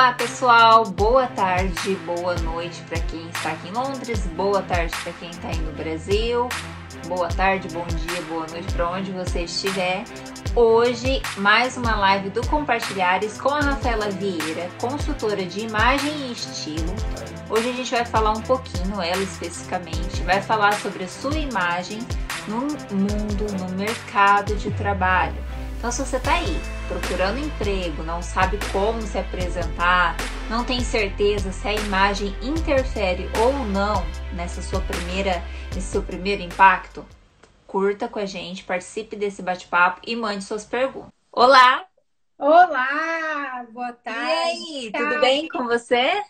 Olá pessoal, boa tarde, boa noite para quem está aqui em Londres, boa tarde para quem está aí no Brasil, boa tarde, bom dia, boa noite para onde você estiver. Hoje, mais uma live do Compartilhares com a Rafaela Vieira, consultora de imagem e estilo. Hoje a gente vai falar um pouquinho, ela especificamente, vai falar sobre a sua imagem no mundo, no mercado de trabalho. Então, se você está aí procurando emprego, não sabe como se apresentar, não tem certeza se a imagem interfere ou não nessa sua primeira, nesse seu primeiro impacto, curta com a gente, participe desse bate-papo e mande suas perguntas. Olá! Olá! Boa tarde! E aí, tudo bem com você?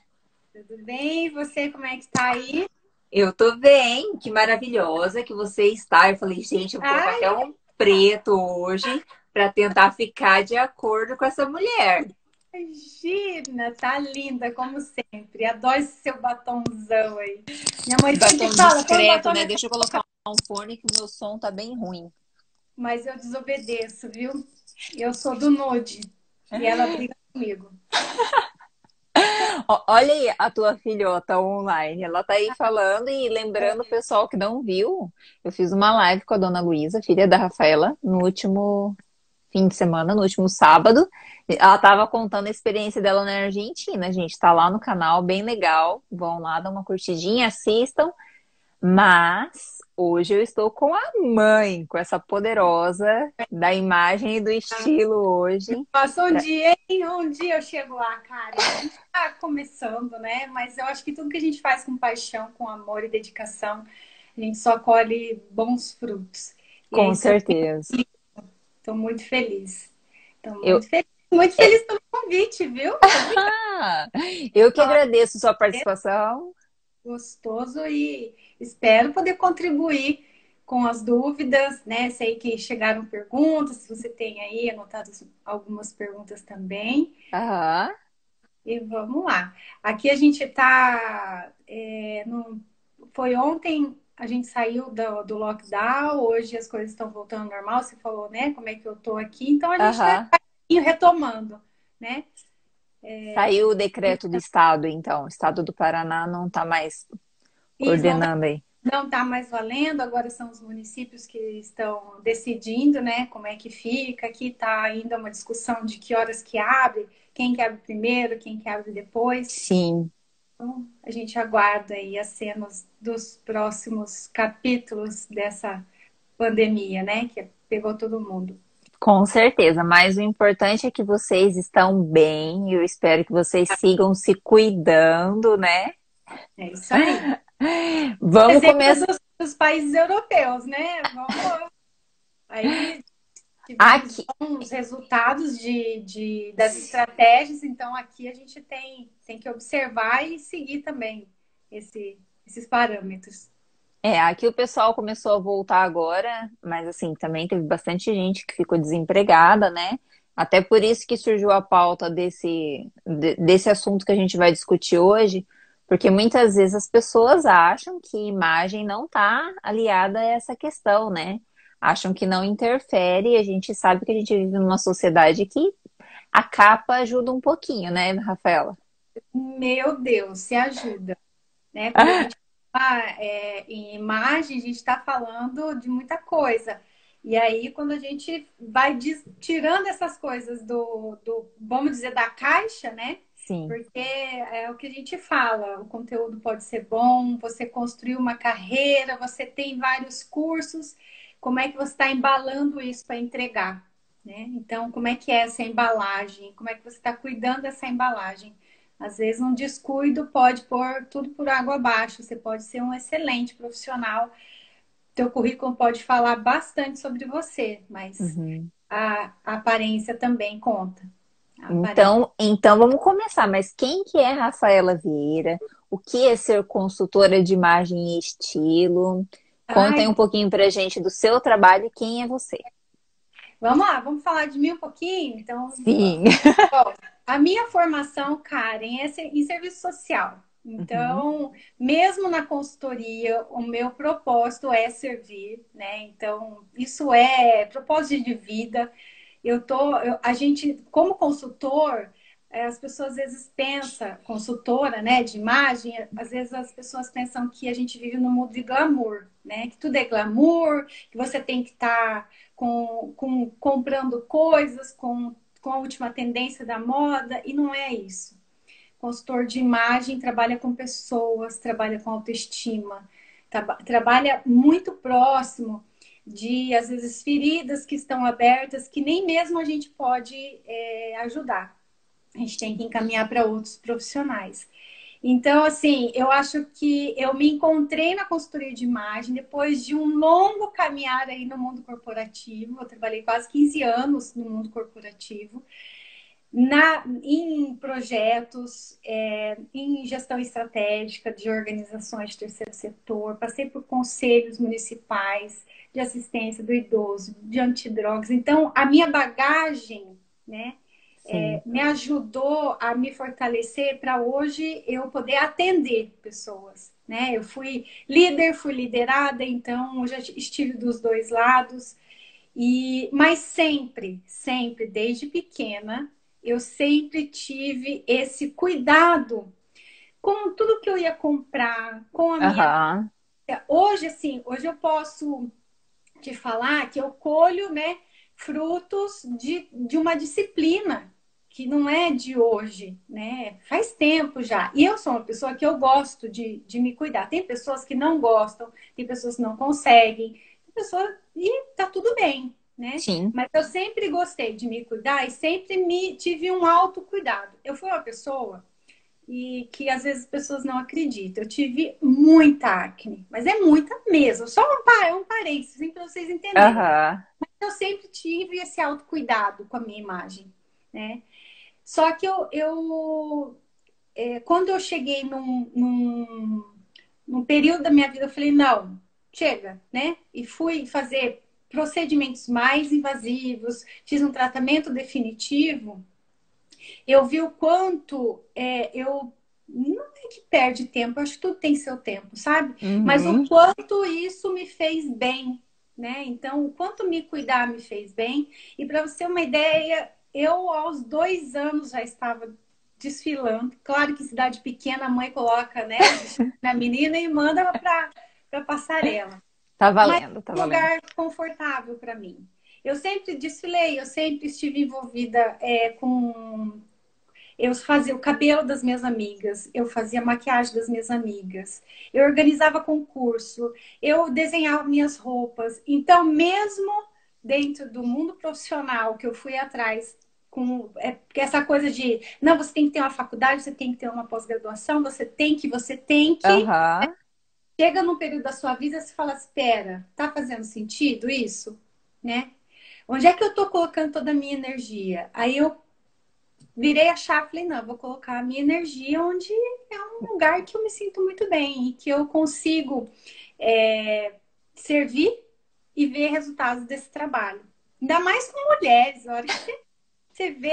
Tudo bem, e você como é que está aí? Eu tô bem, que maravilhosa que você está. Eu falei, gente, eu vou colocar até um preto hoje para tentar ficar de acordo com essa mulher. Imagina, tá linda como sempre. Adoro esse seu batomzão aí. Minha mãe batom sempre fala, discreto, né? Deixa eu colocar um fone que o meu som tá bem ruim. Mas eu desobedeço, viu? Eu sou do nude e ela briga comigo. Olha aí a tua filhota online. Ela tá aí falando e lembrando o pessoal que não viu. Eu fiz uma live com a dona Luísa, filha da Rafaela, no último fim de semana, no último sábado. Ela estava contando a experiência dela na Argentina, gente. Tá lá no canal, bem legal. Vão lá, dar uma curtidinha, assistam. Mas hoje eu estou com a mãe, com essa poderosa da imagem e do estilo hoje. Passou um dia, hein? Um dia eu chego lá, cara. A gente tá começando, né? Mas eu acho que tudo que a gente faz com paixão, com amor e dedicação, a gente só colhe bons frutos. Com certeza. Estou muito feliz. Estou muito eu... feliz. Muito feliz pelo convite, viu? eu que agradeço sua participação. Gostoso e espero poder contribuir com as dúvidas, né? Sei que chegaram perguntas, se você tem aí anotado algumas perguntas também. Aham. E vamos lá. Aqui a gente está. É, no... Foi ontem a gente saiu do, do, lockdown, hoje as coisas estão voltando ao normal, você falou, né, como é que eu tô aqui, então a gente está uhum. retomando, né? É... Saiu o decreto do estado, então, o estado do Paraná não está mais ordenando aí. Não está mais valendo, agora são os municípios que estão decidindo, né, como é que fica. Aqui está ainda uma discussão de que horas que abre, quem que abre primeiro, quem que abre depois. Sim. Então, a gente aguarda aí as cenas dos próximos capítulos dessa pandemia, né? Que pegou todo mundo. Com certeza, mas o importante é que vocês estão bem. Eu espero que vocês sigam se cuidando, né? É isso aí. Vamos começar dos, dos países europeus, né? Vamos aí aqui os resultados de, de, das estratégias, então aqui a gente tem, tem que observar e seguir também esse, esses parâmetros. É, aqui o pessoal começou a voltar agora, mas assim, também teve bastante gente que ficou desempregada, né? Até por isso que surgiu a pauta desse, desse assunto que a gente vai discutir hoje, porque muitas vezes as pessoas acham que imagem não está aliada a essa questão, né? acham que não interfere. A gente sabe que a gente vive numa sociedade que a capa ajuda um pouquinho, né, Rafaela? Meu Deus, se ajuda. Né? Quando a gente fala é, em imagem, a gente está falando de muita coisa. E aí, quando a gente vai tirando essas coisas do, do, vamos dizer, da caixa, né? Sim. Porque é o que a gente fala, o conteúdo pode ser bom, você construiu uma carreira, você tem vários cursos, como é que você está embalando isso para entregar. Né? Então, como é que é essa embalagem? Como é que você está cuidando dessa embalagem? Às vezes, um descuido pode pôr tudo por água abaixo. Você pode ser um excelente profissional. Teu currículo pode falar bastante sobre você, mas uhum. a, a, aparência também conta. Então, então vamos começar. Mas quem que é Rafaela Vieira? O que é ser consultora de imagem e estilo? Contem um pouquinho pra gente do seu trabalho e quem é você. Vamos lá, vamos falar de mim um pouquinho? Então, Sim. Bom, a minha formação, Karen, é em serviço social. Então, uhum. mesmo na consultoria, o meu propósito é servir, né? Então, isso é propósito de vida. Eu tô, eu, a gente, como consultor, é, as pessoas às vezes pensam, consultora né, de imagem, às vezes as pessoas pensam que a gente vive no mundo de glamour, né? Que tudo é glamour, que você tem que estar tá com, com, comprando coisas com, com a última tendência da moda, e não é isso. Consultor de imagem trabalha com pessoas, trabalha com autoestima, tra trabalha muito próximo de, às vezes, feridas que estão abertas, que nem mesmo a gente pode é, ajudar a gente tem que encaminhar para outros profissionais. Então, assim, eu acho que eu me encontrei na consultoria de imagem depois de um longo caminhar aí no mundo corporativo. Eu trabalhei quase 15 anos no mundo corporativo, na, em projetos, é, em gestão estratégica de organizações de terceiro setor, passei por conselhos municipais de assistência do idoso, de antidrogas. Então, a minha bagagem, né? É, me ajudou a me fortalecer para hoje eu poder atender pessoas. Né? Eu fui líder, fui liderada, então eu já estive dos dois lados. E, mas sempre, sempre, desde pequena, eu sempre tive esse cuidado com tudo que eu ia comprar, com a minha. Uhum. Hoje, assim, hoje eu posso te falar que eu colho, né, frutos de, de uma disciplina que não é de hoje, né? Faz tempo já. E eu sou uma pessoa que eu gosto de, de me cuidar. Tem pessoas que não gostam, tem pessoas que não conseguem, tem pessoas e tá tudo bem, né? Sim. Mas eu sempre gostei de me cuidar e sempre me tive um autocuidado. Eu fui uma pessoa e que às vezes as pessoas não acreditam. Eu tive muita acne, mas é muita mesmo. Só um, um parênteses para vocês entenderem. Uhum. Mas eu sempre tive esse autocuidado com a minha imagem, né? Só que eu, eu é, quando eu cheguei num, num, num período da minha vida, eu falei, não, chega, né? E fui fazer procedimentos mais invasivos, fiz um tratamento definitivo, eu vi o quanto é, eu não é que perde tempo, acho que tudo tem seu tempo, sabe? Uhum. Mas o quanto isso me fez bem, né? Então, o quanto me cuidar me fez bem. E para você ter uma ideia, eu, aos dois anos, já estava desfilando. Claro que cidade pequena, a mãe coloca, né, na menina e manda para a passarela. Tá valendo, Mas tá um valendo. lugar confortável para mim. Eu sempre desfilei, eu sempre estive envolvida é, com. Eu fazia o cabelo das minhas amigas, eu fazia maquiagem das minhas amigas, eu organizava concurso, eu desenhava minhas roupas. Então, mesmo dentro do mundo profissional que eu fui atrás com é, essa coisa de não, você tem que ter uma faculdade, você tem que ter uma pós-graduação, você tem que, você tem que. Uhum. Chega num período da sua vida, você fala, espera, tá fazendo sentido isso? Né? Onde é que eu tô colocando toda a minha energia? Aí eu virei a chave e falei, não, vou colocar a minha energia onde é um lugar que eu me sinto muito bem e que eu consigo é, servir e ver resultados desse trabalho. Ainda mais com mulheres, a hora que você você vê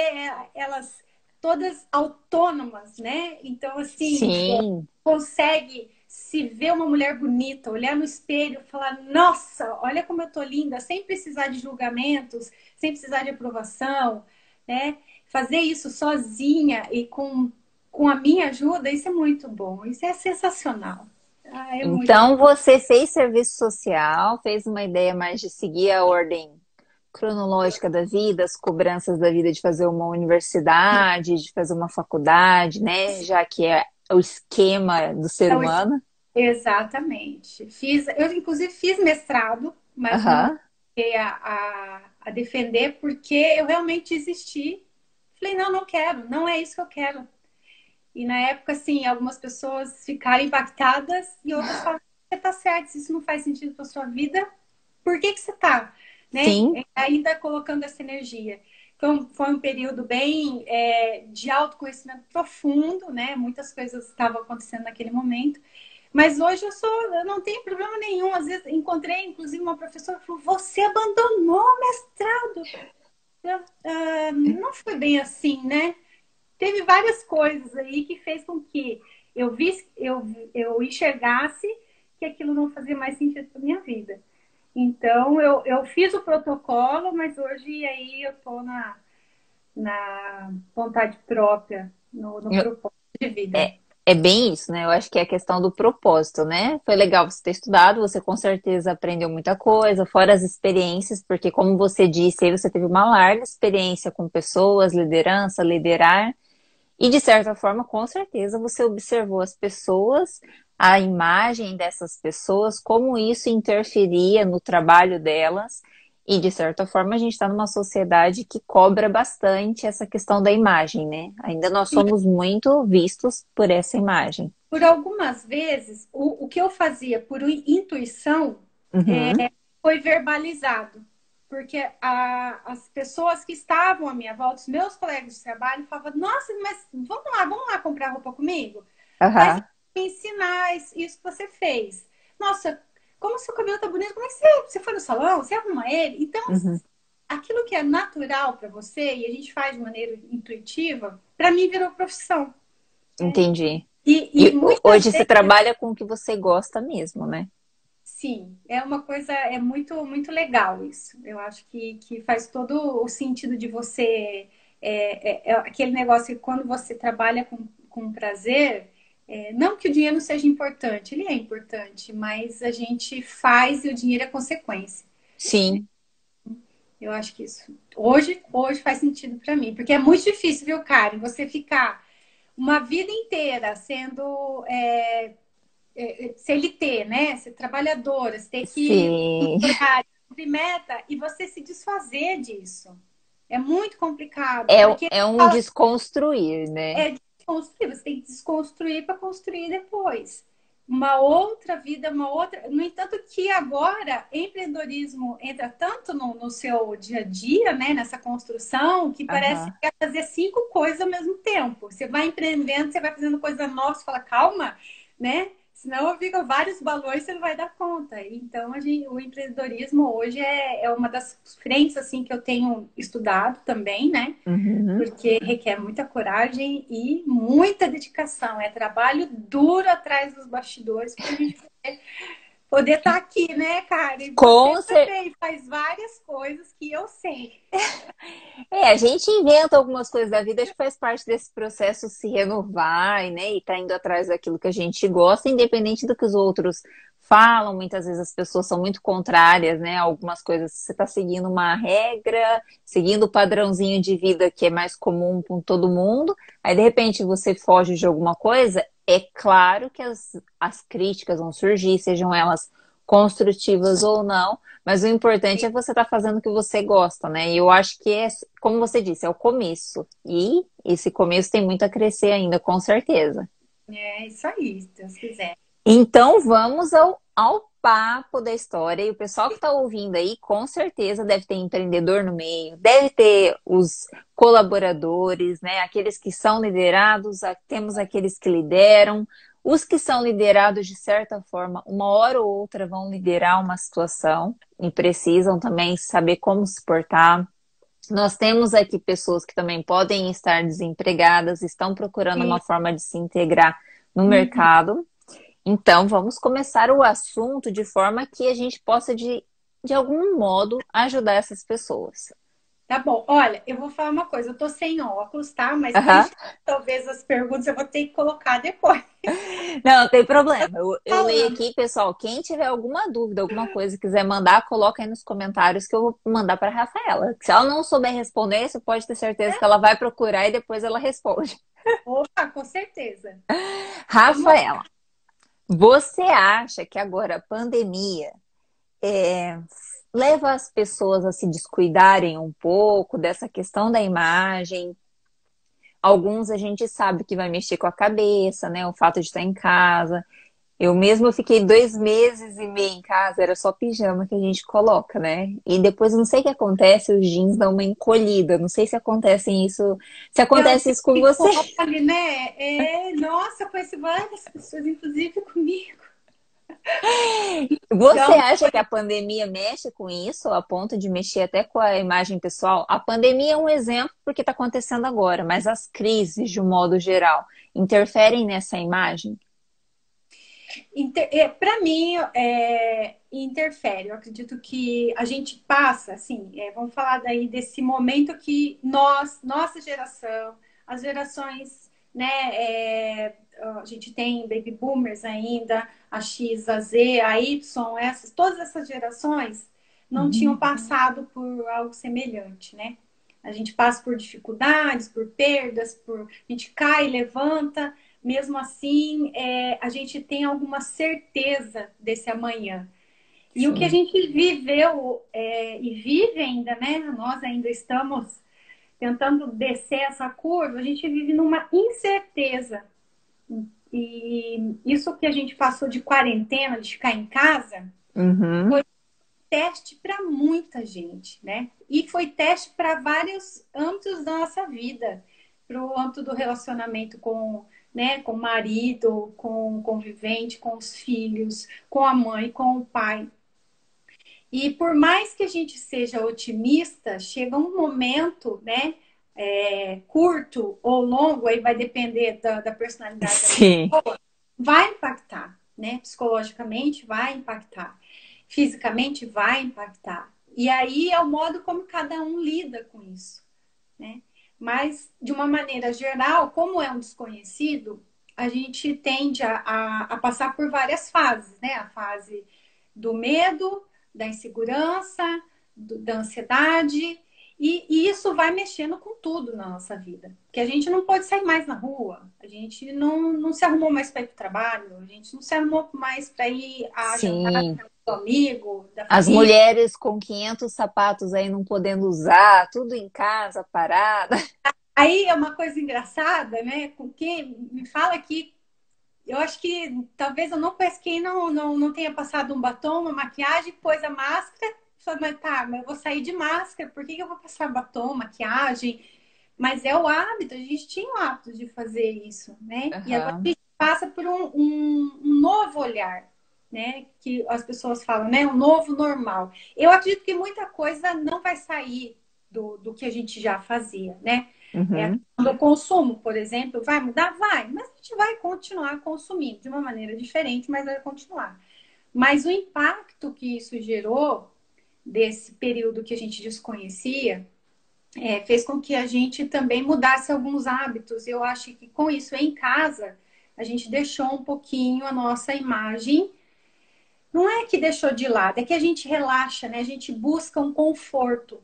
elas todas autônomas, né? Então, assim, Sim. consegue se ver uma mulher bonita, olhar no espelho e falar: Nossa, olha como eu tô linda, sem precisar de julgamentos, sem precisar de aprovação, né? Fazer isso sozinha e com, com a minha ajuda, isso é muito bom, isso é sensacional. Ah, é então, muito... você fez serviço social, fez uma ideia mais de seguir a ordem cronológica da vida, as cobranças da vida de fazer uma universidade, de fazer uma faculdade, né? Já que é o esquema do ser então, humano. Exatamente. Fiz, eu inclusive fiz mestrado, mas uhum. não cheguei a, a, a, defender porque eu realmente desisti. Falei, não, não quero, não é isso que eu quero. E na época, assim, algumas pessoas ficaram impactadas e outras falaram, você tá certo, se isso não faz sentido para sua vida, por que que você tá? né? Sim. Ainda colocando essa energia. Então, foi um período bem é, de autoconhecimento profundo, né? Muitas coisas estavam acontecendo naquele momento. Mas hoje eu sou, eu não tenho problema nenhum. Às vezes encontrei, inclusive, uma professora que falou: Você abandonou o mestrado. Eu, uh, não foi bem assim, né? Teve várias coisas aí que fez com que eu, vi, eu, eu enxergasse que aquilo não fazia mais sentido para minha vida. Então, eu, eu fiz o protocolo, mas hoje aí eu estou na, na vontade própria, no, no propósito de vida. É, é bem isso, né? Eu acho que é a questão do propósito, né? Foi legal você ter estudado, você com certeza aprendeu muita coisa, fora as experiências, porque como você disse, aí você teve uma larga experiência com pessoas, liderança, liderar, e de certa forma, com certeza, você observou as pessoas, a imagem dessas pessoas, como isso interferia no trabalho delas, e de certa forma a gente está numa sociedade que cobra bastante essa questão da imagem, né? Ainda nós somos muito vistos por essa imagem. Por algumas vezes, o, o que eu fazia por intuição uhum. é, foi verbalizado. Porque a, as pessoas que estavam à minha volta, os meus colegas de trabalho, falavam, nossa, mas vamos lá, vamos lá comprar roupa comigo? Uhum. Mas ensinar isso que você fez. Nossa, como seu cabelo tá bonito, como é que você, você foi no salão? Você arruma ele? Então, uhum. aquilo que é natural para você e a gente faz de maneira intuitiva, para mim virou profissão. Entendi. E, e, e hoje vezes... você trabalha com o que você gosta mesmo, né? Sim, é uma coisa, é muito, muito legal isso. Eu acho que, que faz todo o sentido de você. É, é, é aquele negócio que quando você trabalha com, com prazer, é, não que o dinheiro seja importante, ele é importante, mas a gente faz e o dinheiro é consequência. Sim. Eu acho que isso hoje, hoje faz sentido para mim, porque é muito difícil, viu, Karen, você ficar uma vida inteira sendo é, CLT, né? Ser trabalhadora, você ter que cumprir meta e você se desfazer disso. É muito complicado. É, é um fala, desconstruir, né? É desconstruir, você tem que desconstruir para construir depois. Uma outra vida, uma outra. No entanto, que agora empreendedorismo entra tanto no, no seu dia a dia, né? Nessa construção, que parece uhum. que quer fazer cinco coisas ao mesmo tempo. Você vai empreendendo, você vai fazendo coisa nova, você fala, calma, né? Senão fica vários balões você não vai dar conta. Então, gente, o empreendedorismo hoje é, é uma das frentes assim que eu tenho estudado também, né? Uhum. Porque requer muita coragem e muita dedicação. É trabalho duro atrás dos bastidores para a gente poder poder estar tá aqui, né, Karen? Com você também faz várias coisas que eu sei. É, a gente inventa algumas coisas da vida, acho que faz parte desse processo se renovar, né, e tá indo atrás daquilo que a gente gosta, independente do que os outros falam. Muitas vezes as pessoas são muito contrárias, né, algumas coisas. Você tá seguindo uma regra, seguindo o padrãozinho de vida que é mais comum com todo mundo, aí de repente você foge de alguma coisa, é claro que as, as críticas vão surgir, sejam elas construtivas ou não, mas o importante é você estar tá fazendo o que você gosta, né? E eu acho que é, como você disse, é o começo. E esse começo tem muito a crescer ainda, com certeza. É isso aí, se Deus quiser. Então vamos ao, ao papo da história. E o pessoal que está ouvindo aí, com certeza deve ter empreendedor no meio, deve ter os colaboradores, né? Aqueles que são liderados, temos aqueles que lideram. Os que são liderados, de certa forma, uma hora ou outra vão liderar uma situação e precisam também saber como se portar. Nós temos aqui pessoas que também podem estar desempregadas, estão procurando Sim. uma forma de se integrar no uhum. mercado. Então, vamos começar o assunto de forma que a gente possa, de, de algum modo, ajudar essas pessoas. Tá bom. Olha, eu vou falar uma coisa. Eu tô sem óculos, tá? Mas talvez as perguntas eu vou ter que colocar depois. Não, tem problema. Eu, eu leio aqui, pessoal. Quem tiver alguma dúvida, alguma coisa, quiser mandar, coloca aí nos comentários que eu vou mandar para Rafaela. Se ela não souber responder, você pode ter certeza é. que ela vai procurar e depois ela responde. Opa, com certeza. Rafaela. Você acha que agora a pandemia é, leva as pessoas a se descuidarem um pouco dessa questão da imagem? Alguns a gente sabe que vai mexer com a cabeça, né? O fato de estar em casa. Eu mesma fiquei dois meses e meio em casa, era só pijama que a gente coloca, né? E depois não sei o que acontece, os jeans dão uma encolhida. Não sei se acontece isso, se acontece isso com você. Ali, né? É, nossa, conheci várias pessoas, inclusive comigo. Você então, acha que a pandemia mexe com isso, a ponto de mexer até com a imagem pessoal? A pandemia é um exemplo porque está acontecendo agora, mas as crises, de um modo geral, interferem nessa imagem? É, Para mim, é, interfere. Eu acredito que a gente passa, assim, é, vamos falar daí desse momento que nós, nossa geração, as gerações, né, é, a gente tem baby boomers ainda, a X, a Z, a Y, essas, todas essas gerações não uhum. tinham passado por algo semelhante, né? A gente passa por dificuldades, por perdas, por a gente cai, levanta, mesmo assim é, a gente tem alguma certeza desse amanhã. E Sim. o que a gente viveu é, e vive ainda, né? Nós ainda estamos tentando descer essa curva, a gente vive numa incerteza. E isso que a gente passou de quarentena, de ficar em casa, uhum. foi teste para muita gente, né? E foi teste para vários âmbitos da nossa vida, para o âmbito do relacionamento com, né, com o marido, com o convivente, com os filhos, com a mãe, com o pai. E por mais que a gente seja otimista, chega um momento, né, é, curto ou longo, aí vai depender da, da personalidade Sim. da pessoa, vai impactar, né? Psicologicamente vai impactar fisicamente vai impactar. E aí é o modo como cada um lida com isso, né? Mas, de uma maneira geral, como é um desconhecido, a gente tende a, a, a passar por várias fases, né? A fase do medo, da insegurança, do, da ansiedade, e, e, isso vai mexendo com tudo na nossa vida. Porque a gente não pode sair mais na rua, a gente não, não se arrumou mais para ir para o trabalho, a gente não se arrumou mais para ir a jantar amigo, da As mulheres com 500 sapatos aí não podendo usar, tudo em casa, parada. Aí é uma coisa engraçada, né? Com quem me fala aqui, eu acho que talvez eu não conheça quem não, não, não tenha passado um batom, uma maquiagem, pôs a máscara, falou, mas tá, mas eu vou sair de máscara, por que, que eu vou passar batom, maquiagem? Mas é o hábito, a gente tinha o hábito de fazer isso, né? Uhum. E agora a gente passa por um, um, um novo olhar né? Que as pessoas falam, né? Um novo normal. Eu acredito que muita coisa não vai sair do, do que a gente já fazia, né? Uhum. É, o consumo, por exemplo, vai mudar? Vai, mas a gente vai continuar consumindo de uma maneira diferente, mas vai continuar. Mas o impacto que isso gerou desse período que a gente desconhecia é, fez com que a gente também mudasse alguns hábitos. Eu acho que com isso em casa a gente deixou um pouquinho a nossa imagem não é que deixou de lado, é que a gente relaxa, né? A gente busca um conforto.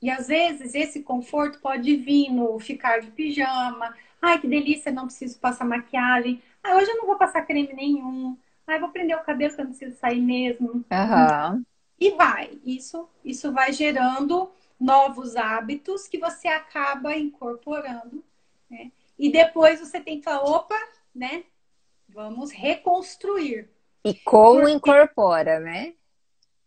E às vezes esse conforto pode vir no ficar de pijama. Ai, que delícia, não preciso passar maquiagem. Ai, hoje eu não vou passar creme nenhum. Ai, vou prender o cabelo que eu não preciso sair mesmo. Uhum. E vai. Isso, isso vai gerando novos hábitos que você acaba incorporando. Né? E depois você tem que falar, opa, né? Vamos reconstruir. E como Porque... incorpora, né?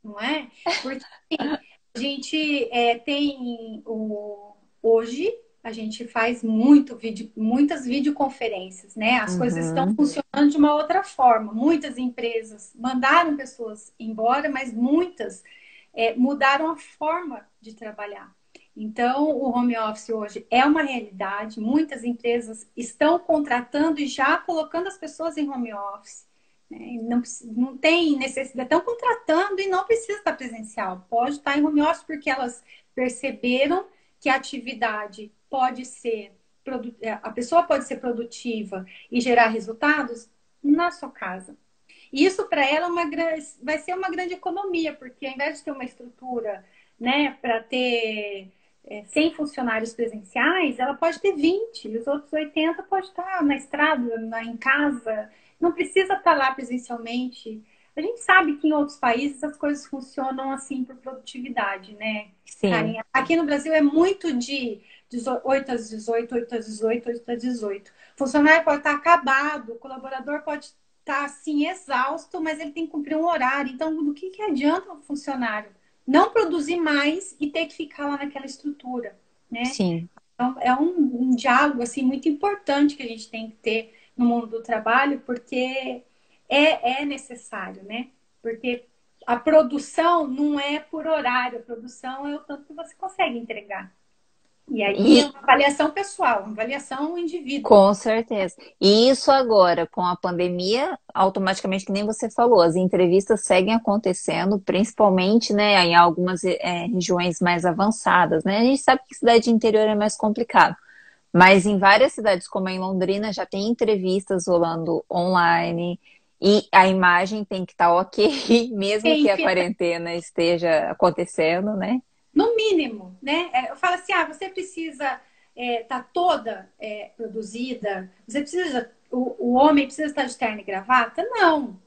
Não é? Porque a gente é, tem o... hoje a gente faz muito vídeo, muitas videoconferências, né? As uhum. coisas estão funcionando de uma outra forma. Muitas empresas mandaram pessoas embora, mas muitas é, mudaram a forma de trabalhar. Então, o home office hoje é uma realidade. Muitas empresas estão contratando e já colocando as pessoas em home office. Né? Não, não tem necessidade, estão contratando e não precisa estar presencial. Pode estar em home office porque elas perceberam que a atividade pode ser, é, a pessoa pode ser produtiva e gerar resultados na sua casa. Isso para ela é uma, vai ser uma grande economia, porque ao invés de ter uma estrutura né, para ter é, 100 funcionários presenciais, ela pode ter 20, e os outros 80 pode estar na estrada, na, em casa, não precisa estar lá presencialmente. A gente sabe que em outros países as coisas funcionam assim por produtividade, né? Sim. Aqui no Brasil é muito de 8 às 18, 8 às 18, 8 às 18. O funcionário pode estar acabado, o colaborador pode estar assim exausto, mas ele tem que cumprir um horário. Então, do que, que adianta o funcionário não produzir mais e ter que ficar lá naquela estrutura, né? Sim. Então, é um, um diálogo assim muito importante que a gente tem que ter no mundo do trabalho, porque é, é necessário, né? Porque a produção não é por horário, a produção é o tanto que você consegue entregar. E aí e... é uma avaliação pessoal, uma avaliação individual. Com certeza. E isso agora, com a pandemia, automaticamente, que nem você falou, as entrevistas seguem acontecendo, principalmente né, em algumas é, regiões mais avançadas. Né? A gente sabe que cidade interior é mais complicado. Mas em várias cidades, como em Londrina, já tem entrevistas rolando online. E a imagem tem que estar tá ok, mesmo que a quarentena esteja acontecendo, né? No mínimo, né? É, eu falo assim, ah, você precisa estar é, tá toda é, produzida, você precisa, o, o, homem precisa estar de terno e gravata? Não.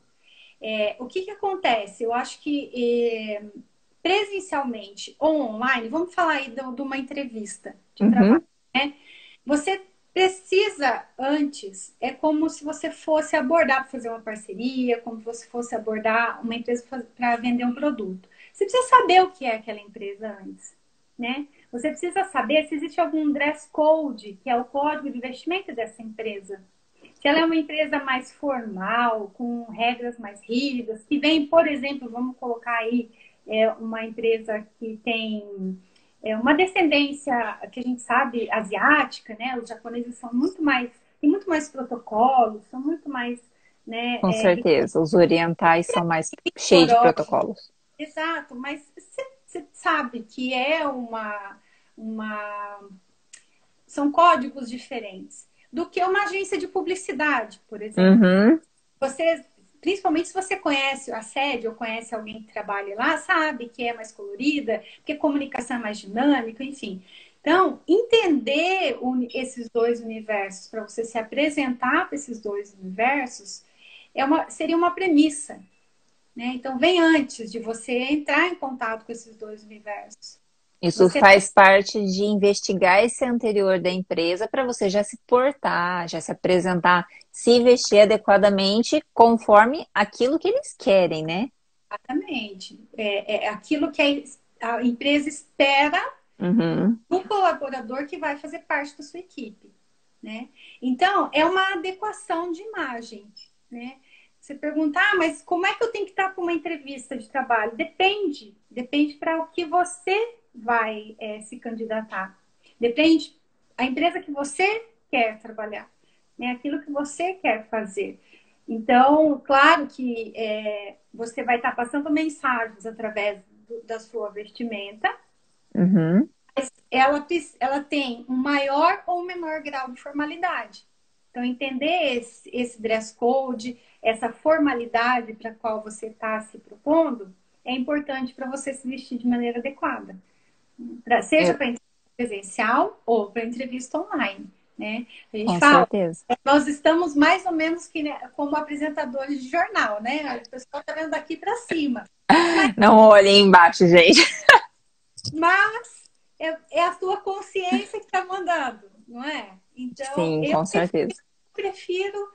É, o que que acontece? Eu acho que é, presencialmente ou online, vamos falar aí de, de uma entrevista de uhum. trabalho, né? Você precisa antes, é como se você fosse abordar para fazer uma parceria, como se você fosse abordar uma empresa para vender um produto. Você precisa saber o que é aquela empresa antes, né? Você precisa saber se existe algum dress code, que é o código de investimento dessa empresa. Se ela é uma empresa mais formal, com regras mais rígidas, que vem, por exemplo, vamos colocar aí é, uma empresa que tem é, uma descendência que a gente sabe asiática, né? Os japoneses são muito mais, tem muito mais protocolos, são muito mais, né? Com é, certeza, os orientais são mais cheios de protocolos. Exato, mas você sabe que é uma, uma. São códigos diferentes do que uma agência de publicidade, por exemplo. Uhum. Você, principalmente se você conhece a sede ou conhece alguém que trabalha lá, sabe que é mais colorida, que a comunicação é mais dinâmica, enfim. Então, entender esses dois universos para você se apresentar para esses dois universos é uma, seria uma premissa. Né? Então, vem antes de você entrar em contato com esses dois universos. Isso você faz parte de investigar esse anterior da empresa para você já se portar, já se apresentar, se vestir adequadamente conforme aquilo que eles querem, né? Exatamente. É, é aquilo que a empresa espera uhum. do colaborador que vai fazer parte da sua equipe. Né? Então, é uma adequação de imagem. Né? Você pergunta, ah, mas como é que eu tenho que estar para uma entrevista de trabalho? Depende. Depende para o que você vai é, se candidatar. Depende a empresa que você quer trabalhar, né? aquilo que você quer fazer. Então, claro que é, você vai estar passando mensagens através do, da sua vestimenta, uhum. mas ela, ela tem um maior ou menor grau de formalidade. Então, entender esse, esse dress code, essa formalidade para a qual você está se propondo, é importante para você se vestir de maneira adequada. Pra, seja é. para entrevista presencial ou para entrevista online. Né? A gente Com fala, certeza. nós estamos mais ou menos que, né, como apresentadores de jornal, né? O pessoal está vendo daqui para cima. Não olhem embaixo, gente. Mas é, é a sua consciência que está mandando, não é? Então, Sim, com certeza prefiro.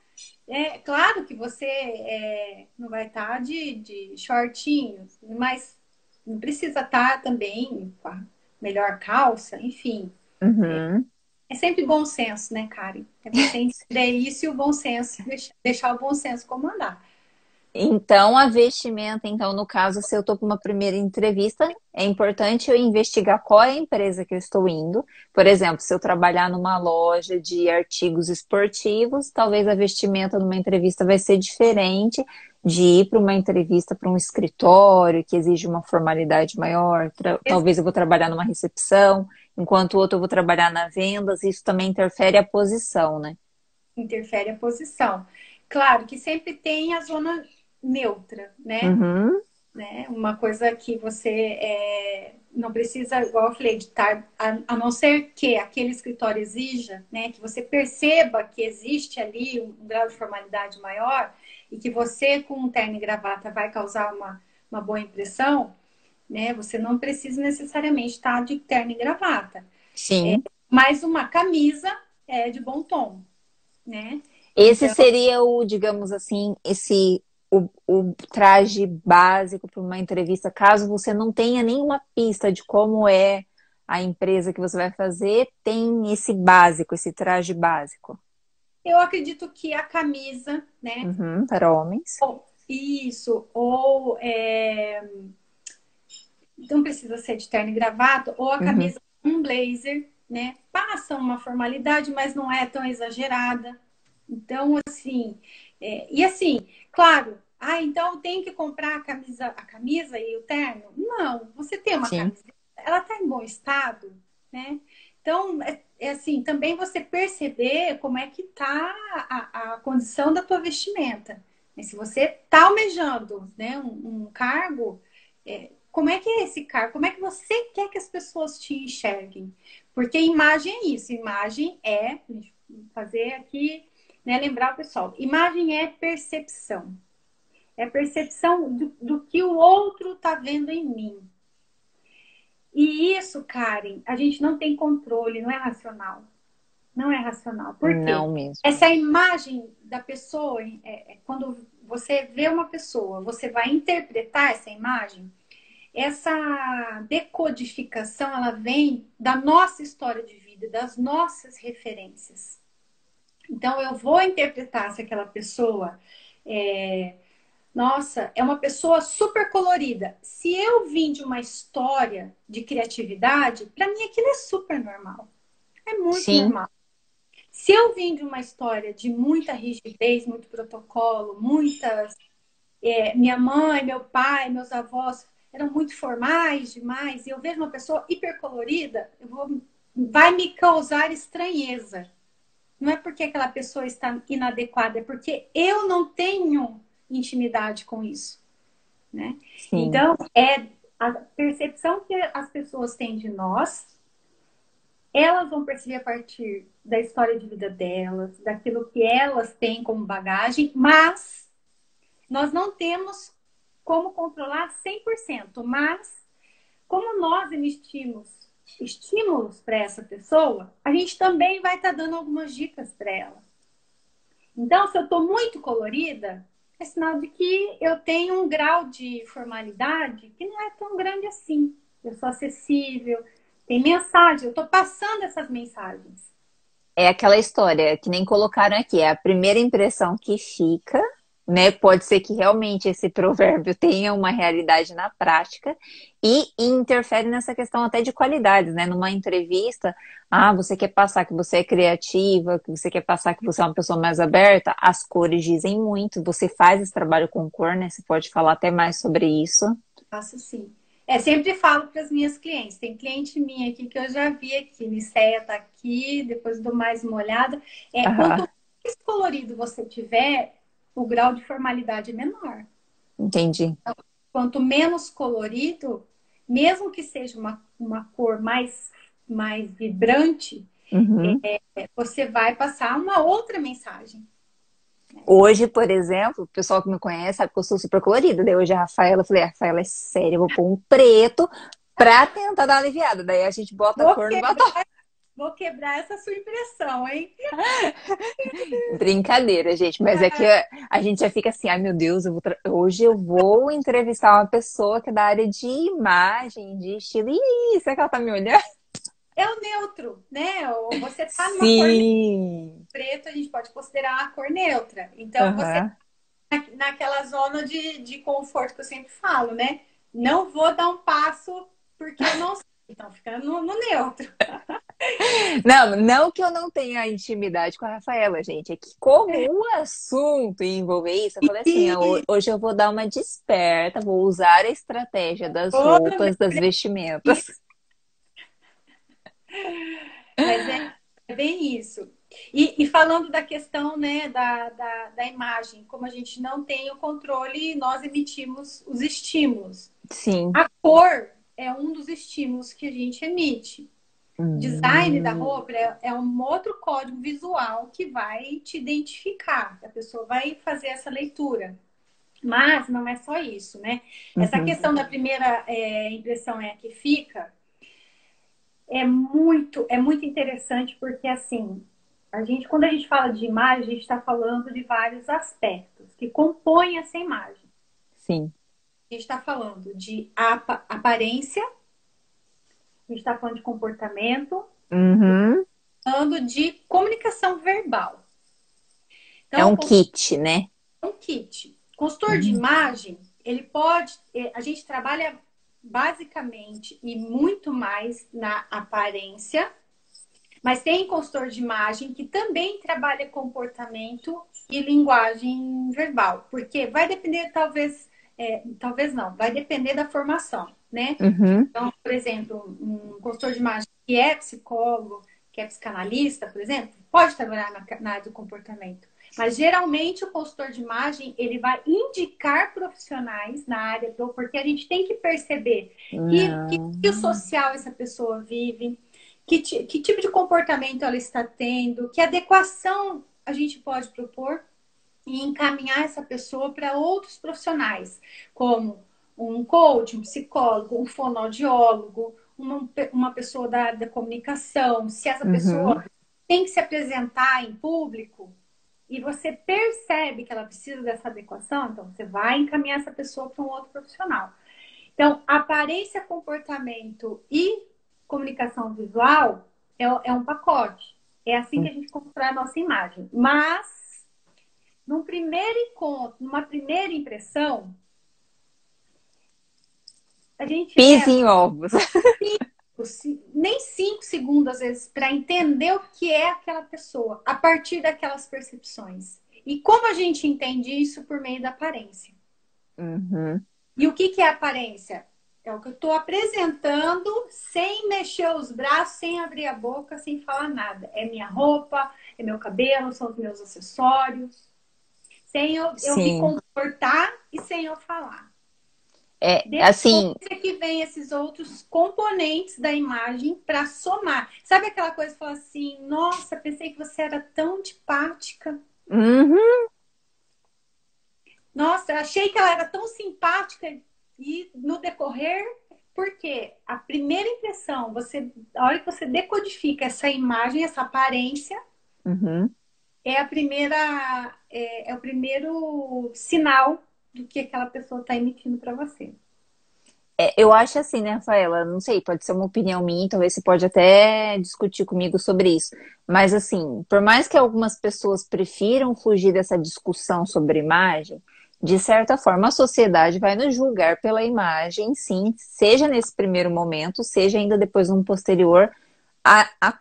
É, claro que você é, não vai estar tá de, de shortinhos, mas não precisa estar também com a melhor calça, enfim. Uhum. É, é, sempre bom senso, né, Karen? É você entender isso e o bom senso, deixar, deixar o bom senso comandar. Então, a vestimenta, então, no caso, se eu estou com uma primeira entrevista, é importante eu investigar qual é a empresa que eu estou indo. Por exemplo, se eu trabalhar numa loja de artigos esportivos, talvez a vestimenta numa entrevista vai ser diferente de ir para uma entrevista para um escritório que exige uma formalidade maior. Talvez eu vou trabalhar numa recepção, enquanto o outro eu vou trabalhar na vendas. Isso também interfere a posição, né? Interfere a posição. Claro que sempre tem a zona neutra, né? Uhum. né? Uma coisa que você é, não precisa, igual eu falei, de estar, a, a, não ser que aquele escritório exija, né? Que você perceba que existe ali um, um grau de formalidade maior e que você, com um terno e gravata, vai causar uma, uma boa impressão, né? Você não precisa necessariamente estar de terno e gravata. Sim. É, mas uma camisa é de bom tom, né? Esse então... seria o, digamos assim, esse o, o traje básico para uma entrevista, caso você não tenha nenhuma pista de como é a empresa que você vai fazer, tem esse básico, esse traje básico? Eu acredito que a camisa, né? Uhum, para homens. Ou, isso, ou é... não precisa ser de terno e gravata, ou a uhum. camisa uhum. um blazer, né? Passa uma formalidade, mas não é tão exagerada. Então, assim, é, e assim, claro, ah, então tem que comprar a camisa, a camisa e o terno? Não, você tem uma Sim. camisa, ela está em bom estado, né? Então, é, é, assim, também você perceber como é que tá a, a condição da tua vestimenta. Se você está almejando né, um, um cargo, é, como é que é esse cargo? Como é que você quer que as pessoas te enxerguem? Porque imagem é isso, imagem é, fazer aqui, né, lembrar o pessoal, imagem é percepção. É percepção do, do que o outro está vendo em mim. E isso, Karen, a gente não tem controle, não é racional. Não é racional. Por quê? Não mesmo. Essa imagem da pessoa, é, é, quando você vê uma pessoa, você vai interpretar essa imagem, essa decodificação, ela vem da nossa história de vida, das nossas referências. Então, eu vou interpretar se aquela pessoa é, nossa, é uma pessoa super colorida. Se eu vim de uma história de criatividade, para mim aquilo é super normal. É muito Sim. normal. Se eu vim de uma história de muita rigidez, muito protocolo, muitas. É, minha mãe, meu pai, meus avós eram muito formais demais, e eu vejo uma pessoa hipercolorida, eu vou, vai me causar estranheza. Não é porque aquela pessoa está inadequada, é porque eu não tenho intimidade com isso. Né? Então, é a percepção que as pessoas têm de nós, elas vão perceber a partir da história de vida delas, daquilo que elas têm como bagagem, mas nós não temos como controlar 100%, mas como nós emitimos estímulos para essa pessoa, a gente também vai estar tá dando algumas dicas para ela. Então, se eu estou muito colorida, é sinal de que eu tenho um grau de formalidade que não é tão grande assim. Eu sou acessível, tem mensagem, eu estou passando essas mensagens. É aquela história que nem colocaram aqui, é a primeira impressão que fica né? Pode ser que realmente esse provérbio tenha uma realidade na prática e, e, interfere nessa questão até de qualidades, né? Numa entrevista, ah, você quer passar que você é criativa, que você quer passar que você é uma pessoa mais aberta, as cores dizem muito. Você faz esse trabalho com cor, né? Você pode falar até mais sobre isso. Faço sim. É, sempre falo para as minhas clientes. Tem cliente minha aqui que eu já vi aqui. Niceia tá aqui, depois dou mais uma olhada. É, uhum. Quanto mais colorido você tiver, o grau de formalidade é menor. Entendi. Então, quanto menos colorido, mesmo que seja uma, uma cor mais, mais vibrante, uhum. é, você vai passar uma outra mensagem. Hoje, por exemplo, o pessoal que me conhece sabe que eu sou super colorida. Daí hoje a Rafaela, eu falei, Rafaela, é sério, eu vou pôr um preto pra tentar dar uma aliviada. Daí a gente bota vou a cor no batom. Vou quebrar essa sua impressão, hein? Brincadeira, gente. Mas é que a gente já fica assim, ai meu Deus, eu tra... hoje eu vou entrevistar uma pessoa que é da área de imagem, de estilo. Aí, será que ela tá me olhando? É o neutro, né? Você tá numa Sim. cor preto, a gente pode considerar uma cor neutra. Então, uhum. você tá naquela zona de, de conforto que eu sempre falo, né? Não vou dar um passo porque eu não sei. Então, fica no, no neutro. Não, não que eu não tenha intimidade com a Rafaela, gente. É que como o assunto envolver isso, eu falei assim, hoje eu vou dar uma desperta, vou usar a estratégia das roupas, das vestimentas. Mas é, é bem isso. E, e, falando da questão né, da, da, da, imagem, como a gente não tem o controle, nós emitimos os estímulos. Sim. A cor é um dos estímulos que a gente emite. Design da hum. roupa é, é, um outro código visual que vai te identificar. A pessoa vai fazer essa leitura. Mas não é só isso, né? Uhum. Essa questão da primeira é, impressão é a que fica. É muito, é muito interessante porque assim, a gente, quando a gente fala de imagem, a gente está falando de vários aspectos que compõem essa imagem. Sim. A gente está falando de aparência, a gente está falando de comportamento, uhum. falando de comunicação verbal. Então, é um kit, né? É um kit. Consultor uhum. de imagem, ele pode. É, a gente trabalha basicamente e muito mais na aparência Mas tem consultor de imagem que também trabalha comportamento e linguagem verbal, porque vai depender, talvez, é, talvez não, vai depender da formação, né? Uhum. Então, por exemplo, um consultor de imagem que é psicólogo, que é psicanalista, por exemplo, pode trabalhar na, na área do comportamento. Mas geralmente o consultor de imagem ele vai indicar profissionais na área do porque a gente tem que perceber que, que, que social essa pessoa vive, que, que tipo de comportamento ela está tendo, que adequação a gente pode propor e encaminhar essa pessoa para outros profissionais, como um coach, um psicólogo, um fonoaudiólogo, uma, uma pessoa da área da comunicação, se essa uhum. pessoa tem que se apresentar em público e você percebe que ela precisa dessa adequação, então você vai encaminhar essa pessoa para um outro profissional. Então, aparência, comportamento e comunicação visual é, é um pacote. É assim que a gente constrói a nossa imagem. Mas, num primeiro encontro, numa primeira impressão, a gente. Pisa em ovos. Cinco, nem cinco segundos, às vezes, para entender o que é aquela pessoa, a partir daquelas percepções. E como a gente entende isso por meio da aparência. Uhum. E o que, que é aparência? É o que eu estou apresentando sem mexer os braços, sem abrir a boca, sem falar nada. É minha roupa, é meu cabelo, são os meus acessórios. Sem eu, eu me comportar e sem eu falar. É, Depois assim. É que vem esses outros componentes da imagem para somar. Sabe aquela coisa que fala assim: nossa, pensei que você era tão antipática. Uhum. Nossa, achei que ela era tão simpática e no decorrer, porque a primeira impressão, você, a hora que você decodifica essa imagem, essa aparência, uhum. É a primeira, é, é o primeiro sinal do que aquela pessoa está emitindo para você. É, eu acho assim, né, Rafaela? Não sei, pode ser uma opinião minha, talvez você pode até discutir comigo sobre isso. Mas assim, por mais que algumas pessoas prefiram fugir dessa discussão sobre imagem, de certa forma a sociedade vai nos julgar pela imagem, sim, seja nesse primeiro momento, seja ainda depois um posterior, a, a,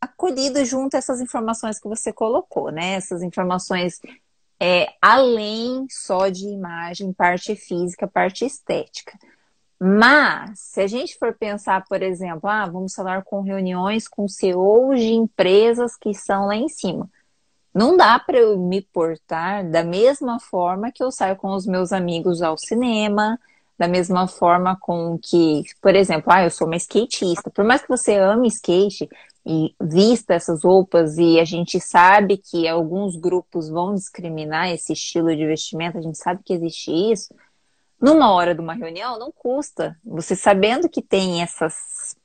acolhido junto a essas informações que você colocou, né? Essas informações é, além só de imagem, parte física, parte estética. Mas, se a gente for pensar, por exemplo, ah, vamos falar com reuniões com CEOs de empresas que são lá em cima. Não dá para eu me portar da mesma forma que eu saio com os meus amigos ao cinema, da mesma forma com que, por exemplo, ah, eu sou uma skatista. Por mais que você ame skate, vista essas roupas e a gente sabe que alguns grupos vão discriminar esse estilo de vestimenta, a gente sabe que existe isso. Numa hora de uma reunião, não custa. Você sabendo que tem essas,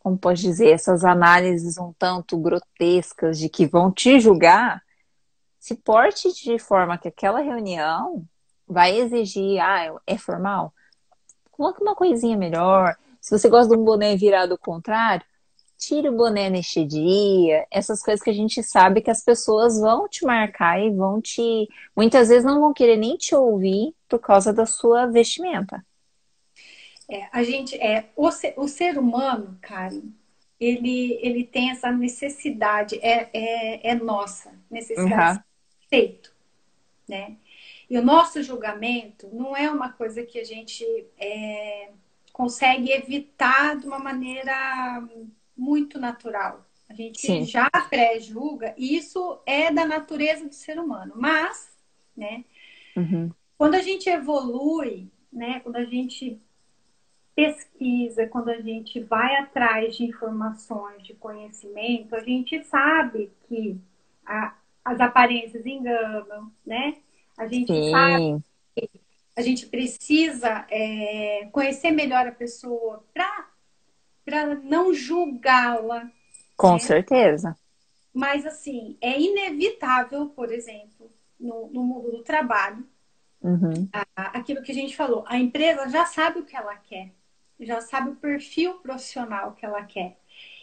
como pode dizer, essas análises um tanto grotescas de que vão te julgar, se porte de forma que aquela reunião vai exigir, ah, é formal? Coloque uma coisinha melhor. Se você gosta de um boné virado ao contrário, tire o boné neste dia, essas coisas que a gente sabe que as pessoas vão te marcar e vão te. Muitas vezes não vão querer nem te ouvir por causa da sua vestimenta. É, a gente é o ser, o ser humano, Karen, ele, ele tem essa necessidade, é, é, é nossa necessidade uhum. de feito, né? E o nosso julgamento não é uma coisa que a gente é, consegue evitar de uma maneira muito natural. A gente Sim. já pré-julga, e isso é da natureza do ser humano. Mas, né, uhum. quando a gente evolui, né, quando a gente pesquisa, quando a gente vai atrás de informações, de conhecimento, a gente sabe que a, as aparências enganam, né? A gente Sim. sabe que a gente precisa é, conhecer melhor a pessoa para para não julgá-la. Com né? certeza. Mas, assim, é inevitável, por exemplo, no, no mundo do trabalho, uhum. a, aquilo que a gente falou, a empresa já sabe o que ela quer, já sabe o perfil profissional que ela quer.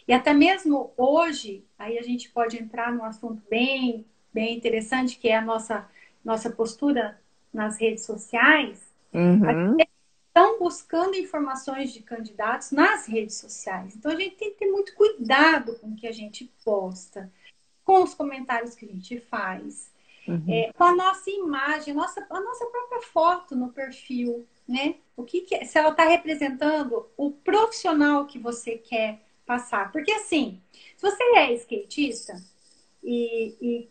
E até mesmo hoje, aí a gente pode entrar num assunto bem, bem interessante, que é a nossa, nossa postura nas redes sociais. Uhum estão buscando informações de candidatos nas redes sociais. Então a gente tem que ter muito cuidado com o que a gente posta, com os comentários que a gente faz, uhum. é, com a nossa imagem, a nossa, a nossa própria foto no perfil, né? O que, que é, se ela está representando o profissional que você quer passar. Porque assim, se você é skatista e, e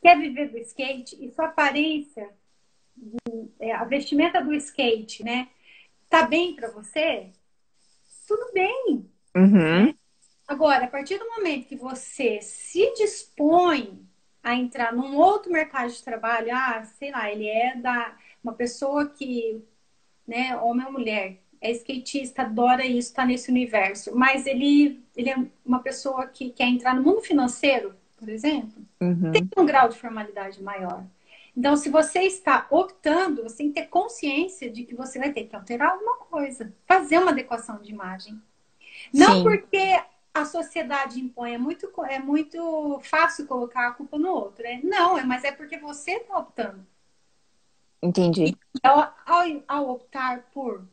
quer viver do skate e sua aparência, é, a vestimenta do skate, né, tá bem para você, tudo bem. Uhum. Né? Agora, a partir do momento que você se dispõe a entrar num outro mercado de trabalho, ah, sei lá, ele é da uma pessoa que, né, homem ou mulher, é skatista, adora isso, está nesse universo, mas ele, ele é uma pessoa que quer entrar no mundo financeiro, por exemplo, uhum. tem um grau de formalidade maior. Então, se você está optando, você tem que ter consciência de que você vai ter que alterar alguma coisa, fazer uma adequação de imagem. Não Sim. porque a sociedade impõe, é muito, é muito fácil colocar a culpa no outro. Né? Não, é, mas é porque você está optando. Entendi. Então, ao, ao optar por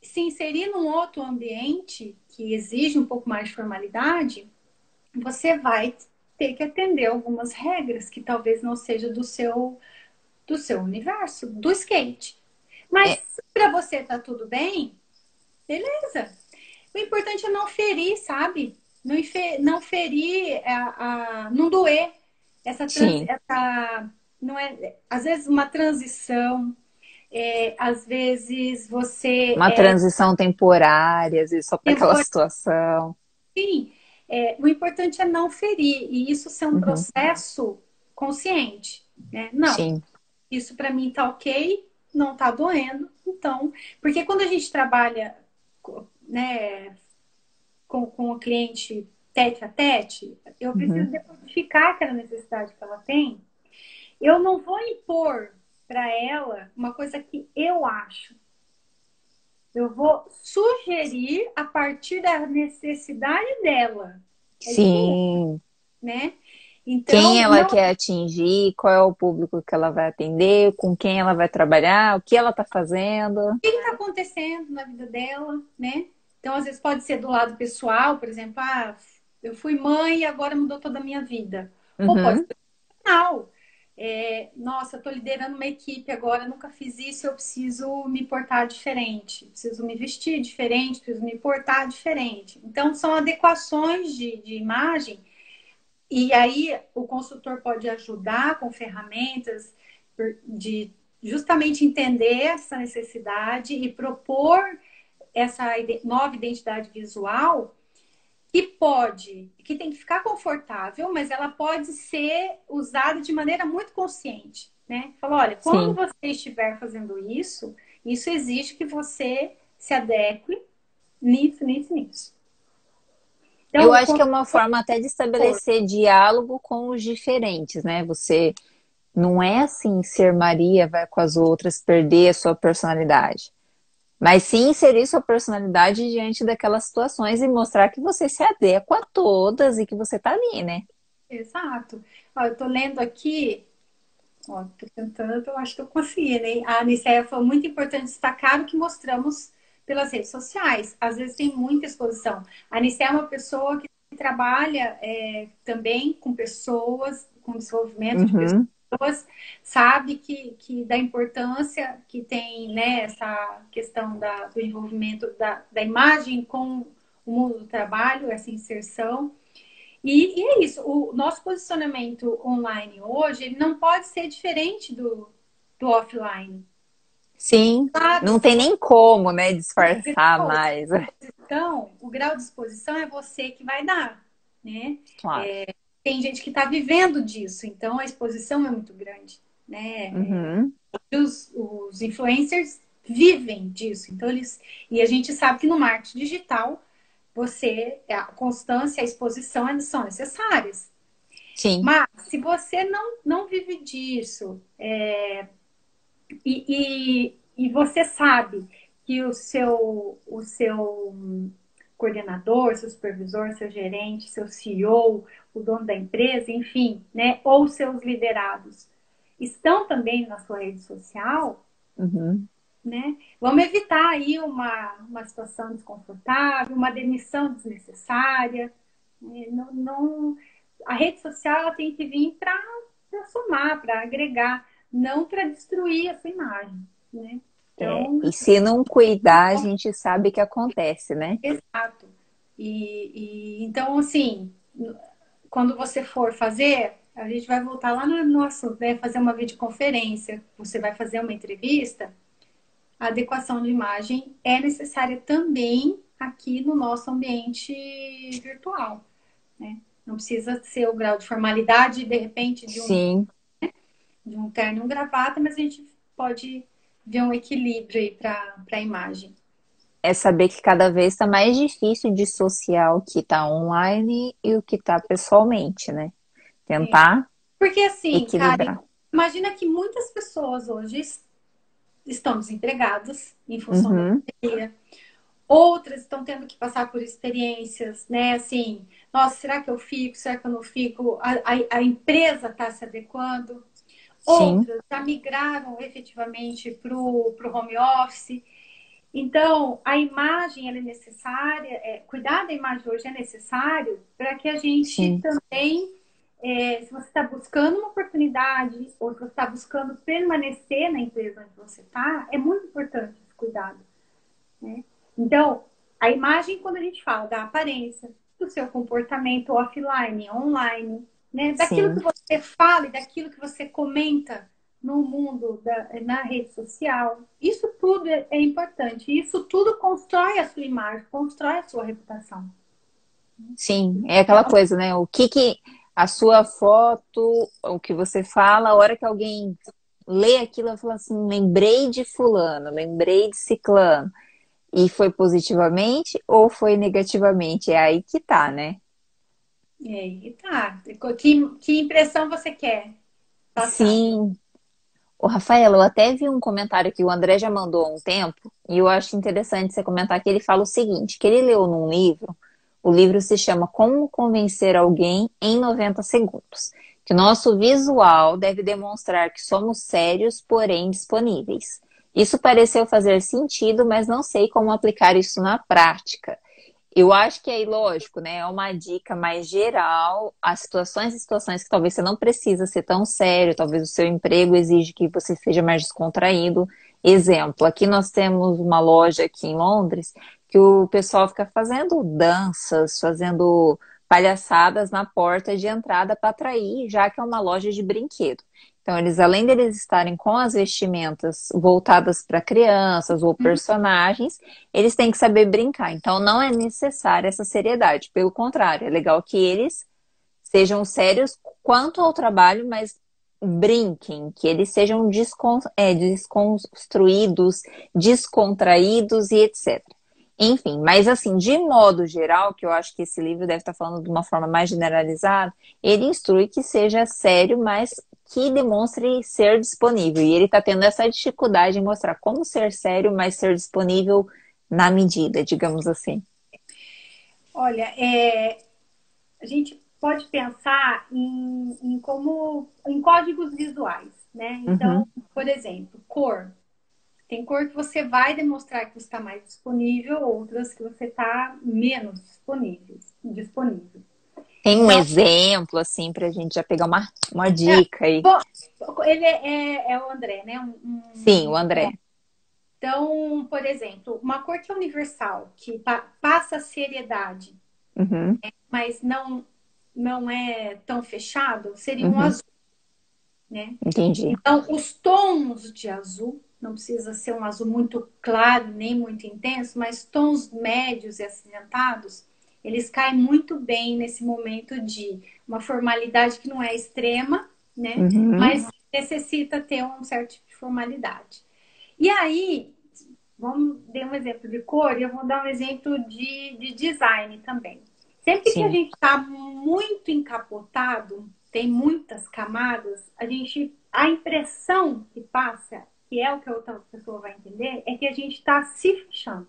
se inserir num outro ambiente que exige um pouco mais de formalidade, você vai ter que atender algumas regras que talvez não seja do seu do seu universo, do skate. Mas é. para você tá tudo bem, beleza. O importante é não ferir, sabe? Não, não ferir, a, a, não doer. Essa, essa não é, às vezes uma transição, é, às vezes você. Uma é, transição temporária, às vezes só para aquela situação. Sim, é, o importante é não ferir, e isso ser um uhum. processo consciente. Né? Não, Sim. Isso para mim tá ok, não tá doendo, então. Porque quando a gente trabalha né, com, com o cliente tete a tete, eu preciso uhum. decodificar aquela necessidade que ela tem. Eu não vou impor para ela uma coisa que eu acho. Eu vou sugerir a partir da necessidade dela. É Sim. Isso, né? Então, quem ela não... quer atingir, qual é o público que ela vai atender, com quem ela vai trabalhar, o que ela está fazendo. O que está acontecendo na vida dela, né? Então, às vezes pode ser do lado pessoal, por exemplo, ah, eu fui mãe e agora mudou toda a minha vida. Uhum. Ou pode ser profissional é, nossa, estou liderando uma equipe agora, nunca fiz isso, eu preciso me portar diferente, preciso me vestir diferente, preciso me portar diferente. Então, são adequações de, de imagem, e aí o consultor pode ajudar com ferramentas de justamente entender essa necessidade e propor essa nova identidade visual que pode, que tem que ficar confortável, mas ela pode ser usada de maneira muito consciente, né? Fala, olha, quando Sim. você estiver fazendo isso, isso exige que você se adeque nisso, nisso, nisso. Então, Eu acho que é uma forma até de estabelecer diálogo com os diferentes, né? Você não é assim ser Maria vai com as outras perder a sua personalidade. Mas sim inserir sua personalidade diante daquelas situações e mostrar que você se adequa a todas e que você tá ali, né? Exato. Ó, eu tô lendo aqui, ó, tô tentando, eu acho que eu consegui, né? A Aniceia foi muito importante destacar o que mostramos pelas redes sociais. Às vezes tem muita exposição. A Aniceia é uma pessoa que trabalha é, também com pessoas, com desenvolvimento uhum. de pessoas pessoas sabe que, que da importância que tem né, essa questão da, do envolvimento da, da imagem com o mundo do trabalho, essa inserção. E, e, é isso, o nosso posicionamento online hoje ele não pode ser diferente do, do offline. Sim, claro. não tem nem como, né, disfarçar mais. Então, o grau de exposição é você que vai dar, né? Claro. É, tem gente que está vivendo disso, então a exposição é muito grande, né? Uhum. Os, os, influencers vivem disso, então eles e a gente sabe que no marketing digital você a constância, a exposição são necessárias. Sim. Mas se você não não vive disso é, e, e, e você sabe que o seu o seu coordenador, seu supervisor, seu gerente, seu CEO, o dono da empresa, enfim, né? Ou seus liderados estão também na sua rede social, uhum. né? Vamos evitar aí uma, uma situação desconfortável, uma demissão desnecessária. Né? Não, não, a rede social ela tem que vir para somar, para agregar, não para destruir a sua imagem. Né? Então, é, e se não cuidar, a gente sabe que acontece, né? Exato. E, e, então, assim, quando você for fazer, a gente vai voltar lá no nosso, né, fazer uma videoconferência, você vai fazer uma entrevista, a adequação de imagem é necessária também aqui no nosso ambiente virtual, né? Não precisa ser o grau de formalidade, de repente, de um, Sim. De um terno e um gravata, mas a gente pode ver um equilíbrio aí para a imagem. É saber que cada vez está mais difícil dissociar o que está online e o que está pessoalmente, né? Tentar. Porque assim, equilibrar. Karen, imagina que muitas pessoas hoje estão desempregadas em função uhum. da pandemia. Outras estão tendo que passar por experiências, né? Assim, nossa, será que eu fico? Será que eu não fico? A, a, a empresa está se adequando. Outras Sim. já migraram efetivamente para o home office. Então, a imagem é necessária, é, cuidar da imagem hoje é necessário para que a gente Sim. também, é, se você está buscando uma oportunidade ou se você está buscando permanecer na empresa onde você está, é muito importante esse cuidado. Né? Então, a imagem, quando a gente fala da aparência, do seu comportamento offline, online, né? daquilo Sim. que você fala e daquilo que você comenta no mundo, da, na rede social. Isso tudo é, é, importante. Isso tudo constrói a sua imagem, constrói a sua reputação. Sim, é aquela coisa, né? O que que a sua foto, o que você fala, a hora que alguém lê aquilo, fala assim, lembrei de fulano, lembrei de ciclano. E foi positivamente ou foi negativamente? É aí que tá, né? É aí tá. Que, que impressão você quer? Passar? Sim, o Rafael, eu até vi um comentário que o André já mandou há um tempo, e eu acho interessante você comentar que ele fala o seguinte, que ele leu num livro, o livro se chama Como Convencer Alguém em 90 Segundos, que nosso visual deve demonstrar que somos sérios, porém disponíveis. Isso pareceu fazer sentido, mas não sei como aplicar isso na prática. Eu acho que aí, lógico, né? É uma dica mais geral. As situações e situações que talvez você não precisa ser tão sério, talvez o seu emprego exige que você seja mais descontraído. Exemplo, aqui nós temos uma loja aqui em Londres que o pessoal fica fazendo danças, fazendo palhaçadas na porta de entrada para atrair, já que é uma loja de brinquedo. Então, eles, além deles estarem com as vestimentas voltadas para crianças ou uhum. personagens, eles têm que saber brincar. Então, não é necessária essa seriedade. Pelo contrário, é legal que eles sejam sérios quanto ao trabalho, mas brinquem, que eles sejam descon é, desconstruídos, descontraídos e etc. Enfim, mas assim, de modo geral, que eu acho que esse livro deve estar falando de uma forma mais generalizada, ele instrui que seja sério, mas que demonstre ser disponível. E ele está tendo essa dificuldade em mostrar como ser sério, mas ser disponível na medida, digamos assim. Olha, é, a gente pode pensar em, em, como em códigos visuais, né? Então, uhum. por exemplo, cor. Tem cor que você vai demonstrar que você está mais disponível, outras que você está menos disponível. disponível. Tem um exemplo, assim, para a gente já pegar uma, uma é, dica aí. Ele é, é, é, o André, né? Um, Sim, o André. Então, por exemplo, uma cor que é universal, que pa passa seriedade, uhum. né? mas não, não é tão fechado, seria uhum. um azul. Né? Entendi. Então, os tons de azul, não precisa ser um azul muito claro, nem muito intenso, mas tons médios e acinzentados, eles caem muito bem nesse momento de uma formalidade que não é extrema, né? Uhum. Mas necessita ter um certo tipo de formalidade. E aí, vamos dar um exemplo de cor e eu vou dar um exemplo de, de design também. Sempre Sim. que a gente está muito encapotado, tem muitas camadas, a gente a impressão que passa, que é o que a outra pessoa vai entender, é que a gente está se fechando.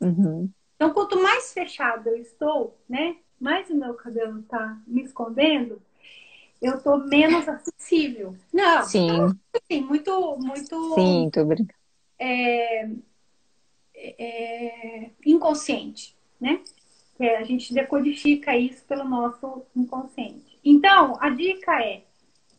Uhum. Então, quanto mais fechado eu estou, né? Mais o meu cabelo tá me escondendo, eu tô menos acessível. Não, Sim. Assim, muito, muito. Sim, tô brincando. É, é, inconsciente, né? Que a gente decodifica isso pelo nosso inconsciente. Então, a dica é,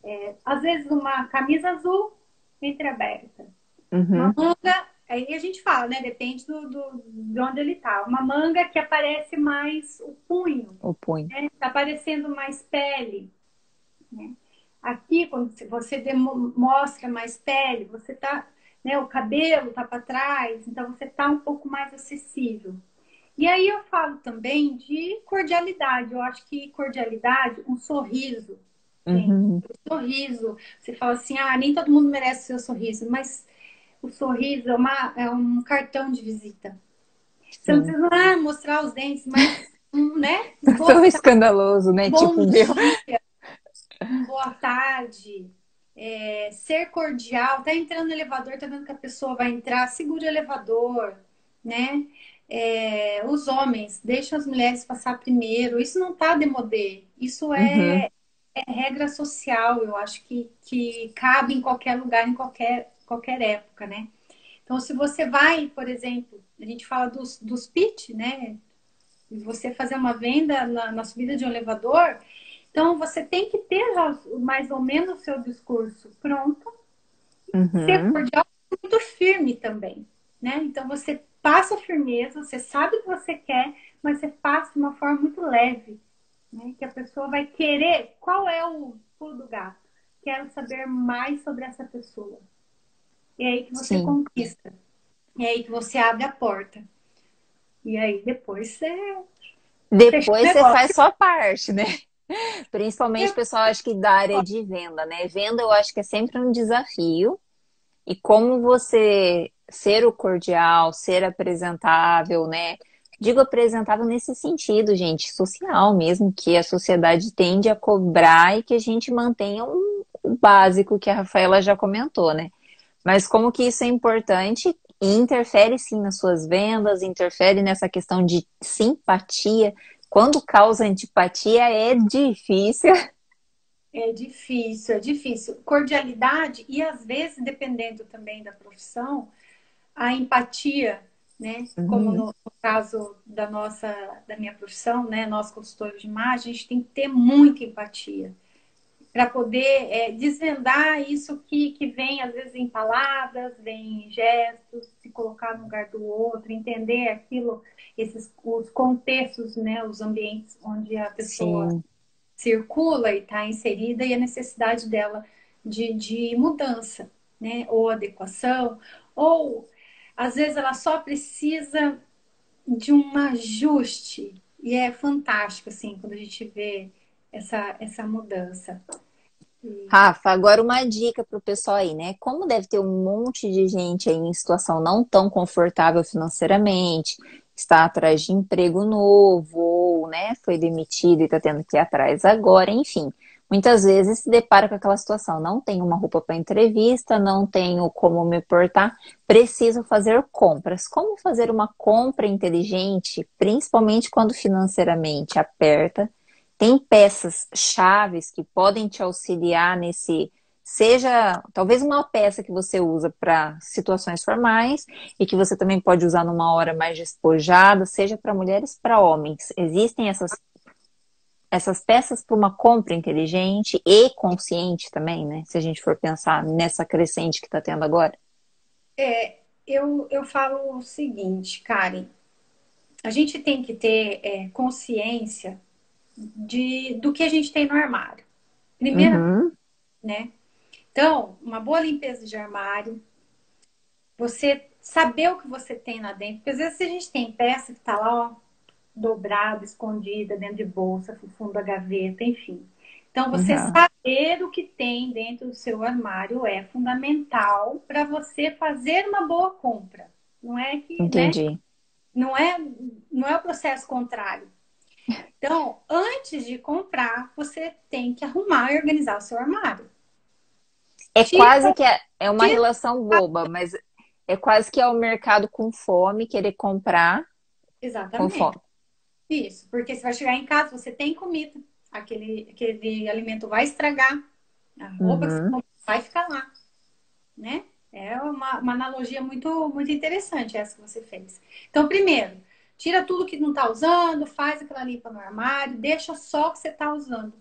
é às vezes uma camisa azul entreaberta, uhum. uma manga Aí a gente fala, né? Depende do, do, de onde ele tá. Uma manga que aparece mais o punho. O punho. Né? Tá aparecendo mais pele. Né? Aqui, quando você mostra mais pele, você tá. Né, o cabelo tá para trás, então você tá um pouco mais acessível. E aí eu falo também de cordialidade. Eu acho que cordialidade, um sorriso. Uhum. Um sorriso. Você fala assim, ah, nem todo mundo merece o seu sorriso, mas o sorriso é, uma, é um cartão de visita. Você não precisa ah, mostrar os dentes, mas, né? Tão escandaloso, né? Bom tipo, dia, boa tarde, é, ser cordial. Tá entrando no elevador, tá vendo que a pessoa vai entrar, segura o elevador, né? É, os homens deixam as mulheres passar primeiro. Isso não tá demodê. Isso é, uhum. é regra social. Eu acho que, que cabe em qualquer lugar, em qualquer qualquer época, né? Então, se você vai, por exemplo, a gente fala dos, dos pitch, né? Você fazer uma venda na, na subida de um elevador, então você tem que ter mais ou menos o seu discurso pronto, uhum. ser cordial muito firme também, né? Então você passa firmeza, você sabe o que você quer, mas você passa de uma forma muito leve, né? Que a pessoa vai querer. Qual é o pulo do gato? Quero saber mais sobre essa pessoa. E é aí que você Sim. conquista. E é aí que você abre a porta. E aí depois você. Depois você faz sua parte, né? Principalmente, pessoal, acho que da área de venda, né? Venda eu acho que é sempre um desafio. E como você ser o cordial, ser apresentável, né? Digo apresentável nesse sentido, gente, social mesmo, que a sociedade tende a cobrar e que a gente mantenha o um, um básico que a Rafaela já comentou, né? Mas como que isso é importante e interfere sim nas suas vendas, interfere nessa questão de simpatia. Quando causa antipatia é difícil. É difícil, é difícil. Cordialidade e às vezes, dependendo também da profissão, a empatia, né? Uhum. Como no, no, caso da nossa, da minha profissão, né? Nós consultores de imagem, a gente tem que ter muita empatia para poder é, desvendar isso que, que vem, às vezes, em palavras, vem em gestos, se colocar no lugar do outro, entender aquilo, esses os contextos, né, os ambientes onde a pessoa Sim. circula e está inserida e a necessidade dela de, de mudança, né, ou adequação, ou às vezes ela só precisa de um ajuste e é fantástico assim quando a gente vê essa, essa mudança. Rafa, agora uma dica para o pessoal aí, né? Como deve ter um monte de gente aí em situação não tão confortável financeiramente, está atrás de emprego novo, ou né, foi demitido e está tendo que ir atrás agora, enfim. Muitas vezes se depara com aquela situação, não tenho uma roupa para entrevista, não tenho como me portar, preciso fazer compras. Como fazer uma compra inteligente, principalmente quando financeiramente aperta tem peças chaves que podem te auxiliar nesse seja talvez uma peça que você usa para situações formais e que você também pode usar numa hora mais despojada, seja para mulheres, para homens. Existem essas essas peças para uma compra inteligente e consciente também, né? Se a gente for pensar nessa crescente que está tendo agora. É, eu, eu falo o seguinte, Karen, a gente tem que ter é, consciência de, do que a gente tem no armário. Primeiro, uhum. né? Então, uma boa limpeza de armário, você saber o que você tem lá dentro. Porque às vezes a gente tem peça que tá lá, ó, dobrada, escondida, dentro de bolsa, fundo da gaveta, enfim. Então, você uhum. saber o que tem dentro do seu armário é fundamental para você fazer uma boa compra. Não é que. Né? Entendi. Né? Não é, não é o processo contrário. Então, antes de comprar, você tem que arrumar e organizar o seu armário. É tipo, quase que é, é uma relação boba, mas é quase que é o mercado com fome, querer comprar Exatamente. com fome. Isso, porque você vai chegar em casa, você tem comida, aquele, aquele alimento vai estragar, a roupa uhum. que você uhum. compra vai ficar lá, né? É uma, uma analogia muito, muito interessante essa que você fez. Então, primeiro, tira tudo que não está usando, faz aquela limpa no armário, deixa só o que você está usando.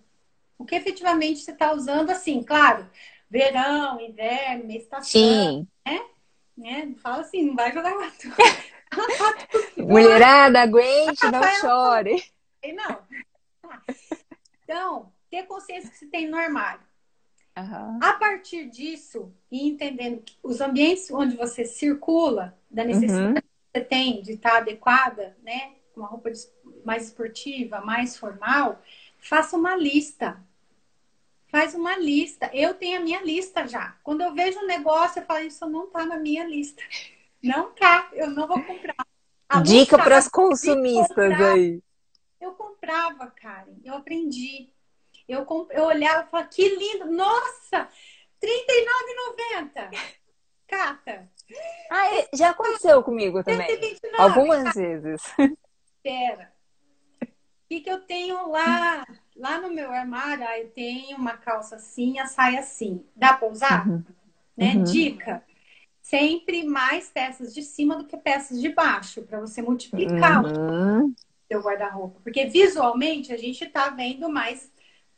O que efetivamente você está usando, assim, claro, verão, inverno, estação, Sim. né? né? Fala assim, não vai jogar Mulherada, aguente, não chore. Não. Então, ter consciência que você tem no armário. Uhum. A partir disso, e entendendo os ambientes onde você circula, da necessidade uhum. Você tem de estar adequada, né? Uma roupa mais esportiva, mais formal, faça uma lista. Faz uma lista. Eu tenho a minha lista já. Quando eu vejo um negócio, eu falo, isso não tá na minha lista. Não tá, eu não vou comprar. A Dica para as consumistas aí. Eu comprava, Karen. Eu aprendi. Eu, comp... eu olhava e falava, que lindo! Nossa! R$39,90! Cata! Ah, é, já aconteceu comigo também. 129, Algumas vezes. Espera. O que, que eu tenho lá? Lá no meu armário, ah, eu tenho uma calça assim, a saia assim. Dá para usar? Uhum. Né? Uhum. Dica. Sempre mais peças de cima do que peças de baixo, para você multiplicar uhum. o seu guarda-roupa. Porque visualmente a gente tá vendo mais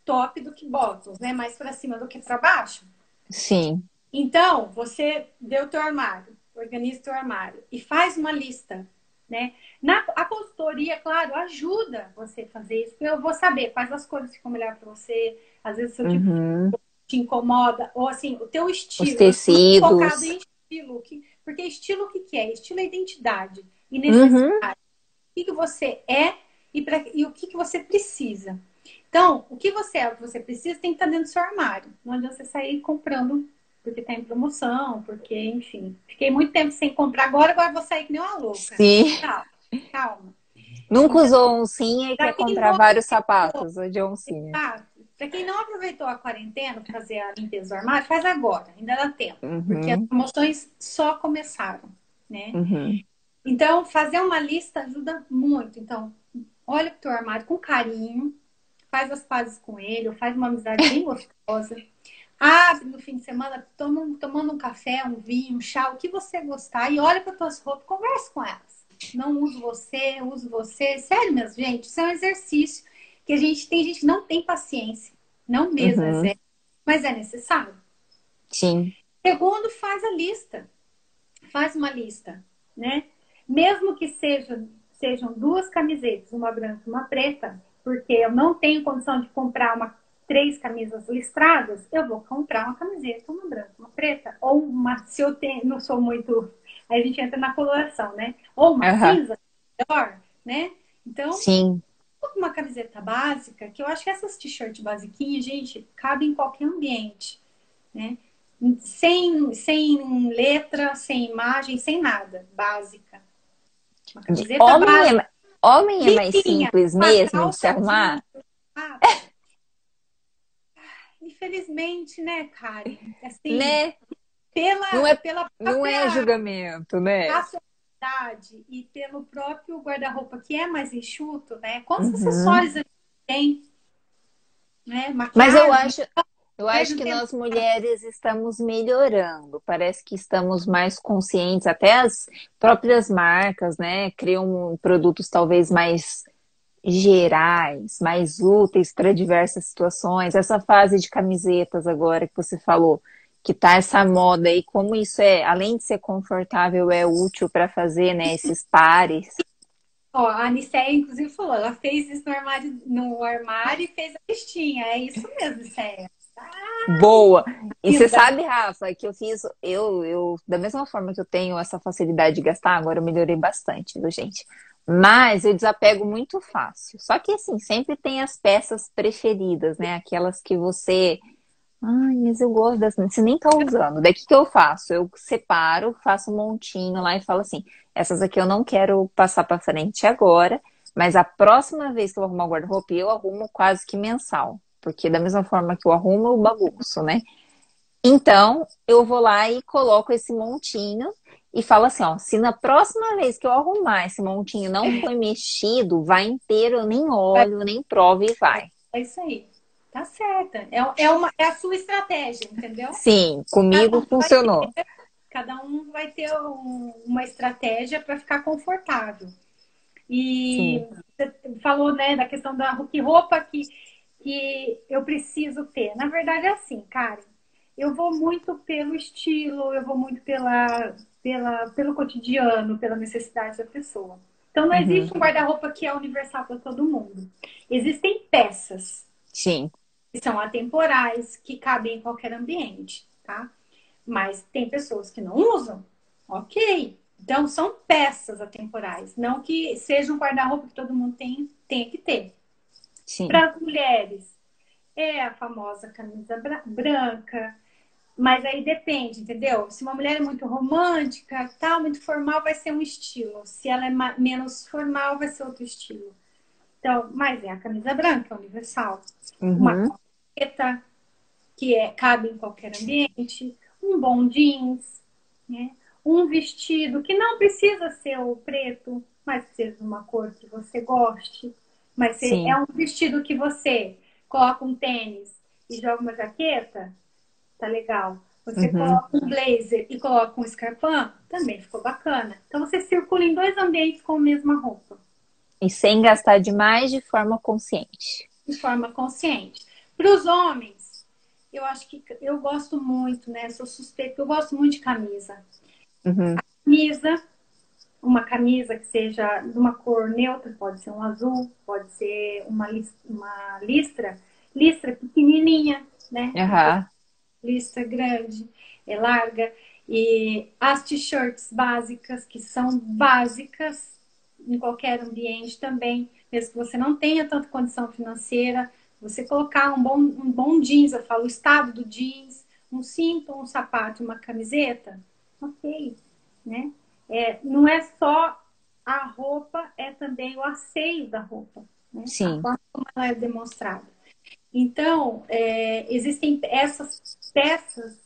top do que bottoms, né? Mais para cima do que para baixo. Sim. Então, você deu o teu armário, organiza o teu armário e faz uma lista, né? Na, a consultoria, claro, ajuda você a fazer isso, porque eu vou saber quais as cores ficam melhor para você, às vezes o seu tipo uhum. te incomoda, ou assim, o teu estilo. Os tecidos. Focado em estilo. Que, porque estilo o que, que é? Estilo é identidade e necessidade. Uhum. O que, que você é e, pra, e o que, que você precisa. Então, o que você é, o que você precisa, tem que estar dentro do seu armário. Não adianta você sair comprando porque está em promoção, porque, enfim. Fiquei muito tempo sem comprar, agora, agora vou sair que nem uma louca. Sim. Calma. calma. Nunca usou oncinha e quer comprar vários sapatos de oncinha. Exato. Para quem não aproveitou a quarentena para fazer a limpeza do armário, faz agora, ainda dá tempo. Uhum. Porque as promoções só começaram, né? Uhum. Então, fazer uma lista ajuda muito. Então, olha para o teu armário com carinho, faz as pazes com ele, ou faz uma amizade bem gostosa. Abre no fim de semana, toma, tomando um café, um vinho, um chá, o que você gostar, e olha para tuas roupas, converse com elas. Não uso você, uso você. Sério, meus gente, isso é um exercício que a gente tem gente que não tem paciência. Não mesmo, uhum. é, mas é necessário. Sim. Segundo, faz a lista. Faz uma lista, né? Mesmo que seja, sejam duas camisetas, uma branca e uma preta, porque eu não tenho condição de comprar uma, três camisas listradas, eu vou comprar uma camiseta, uma branca, uma preta. Ou uma, se eu tenho, não sou muito. Aí a gente entra na coloração, né? Ou uma uhum. cinza, melhor, né? Então, Sim. uma camiseta básica, que eu acho que essas t-shirts basiquinhas, gente, cabem em qualquer ambiente, né? Sem, sem letra, sem imagem, sem nada. Básica. Uma camiseta Homem básica. É Homem é mais simples mesmo de se arrumar? Ah, infelizmente, né, Karen? Assim, né? Pela, não é, pela não é julgamento, né? Racionalidade e pelo próprio guarda-roupa que é mais enxuto, né? Quantos uhum. acessórios a gente tem? Né? Mas eu acho, eu acho que nós mulheres estamos melhorando. Parece que estamos mais conscientes, até as próprias marcas, né? Criam produtos talvez mais gerais, mais úteis para diversas situações. Essa fase de camisetas agora que você falou, que tá essa moda aí, como isso é, além de ser confortável, é útil para fazer, né, esses pares. Ó, a Aniceia, inclusive, falou, ela fez isso no armário, no armário e fez a listinha. É isso mesmo, Aniceia. Boa! E você sabe, Rafa, que eu fiz, eu, eu, da mesma forma que eu tenho essa facilidade de gastar, agora eu melhorei bastante, viu, gente? Mas eu desapego muito fácil. Só que, assim, sempre tem as peças preferidas, né? Aquelas que você. Ai, mas eu gosto das. Você nem tá usando. Daí o que, que eu faço? Eu separo, faço um montinho lá e falo assim: essas aqui eu não quero passar para frente agora, mas a próxima vez que eu arrumar o guarda-roupa, eu arrumo quase que mensal porque da mesma forma que eu arrumo, eu bagunço, né? Então, eu vou lá e coloco esse montinho e falo assim, ó, se na próxima vez que eu arrumar esse montinho não foi mexido, vai inteiro, eu nem olho, nem provo e vai. É isso aí. Tá certa. É, é, uma, é a sua estratégia, entendeu? Sim, comigo tá, funcionou. Cada um vai ter um, uma estratégia para ficar confortável. E Sim. você falou, né, da questão da que roupa que, que eu preciso ter. Na verdade é assim, Karen. Eu vou muito pelo estilo, eu vou muito pela, pela, pelo cotidiano, pela necessidade da pessoa. Então não uhum. existe um guarda-roupa que é universal para todo mundo. Existem peças. Sim. Que são atemporais, que cabem em qualquer ambiente, tá? Mas tem pessoas que não usam. Ok. Então são peças atemporais, não que seja um guarda-roupa que todo mundo tem, tem que ter. Para as mulheres, é a famosa camisa branca, mas aí depende, entendeu? Se uma mulher é muito romântica, tal, muito formal, vai ser um estilo. Se ela é menos formal, vai ser outro estilo. Então, mas é a camisa branca, universal. Uhum. Uma camiseta que é, cabe em qualquer ambiente, um bom jeans, né? um vestido que não precisa ser o preto, mas seja uma cor que você goste. Mas é um vestido que você coloca um tênis e joga uma jaqueta, tá legal. Você uhum. coloca um blazer e coloca um escarpão, também ficou bacana. Então você circula em dois ambientes com a mesma roupa. E sem gastar demais de forma consciente. De forma consciente. Para os homens, eu acho que eu gosto muito, né? Sou suspeita, eu gosto muito de camisa. Uhum. camisa, uma camisa que seja de uma cor neutra, pode ser um azul, pode ser uma, uma listra, listra pequenininha, né? Uhum lista grande, é larga. E as t-shirts básicas, que são básicas em qualquer ambiente também, mesmo que você não tenha tanta condição financeira, você colocar um bom, um bom jeans, eu falo o estado do jeans, um cinto, um sapato, uma camiseta, ok, né? É, não é só a roupa, é também o asseio da roupa, né? Sim. A forma como ela é demonstrada. Então, é, existem essas peças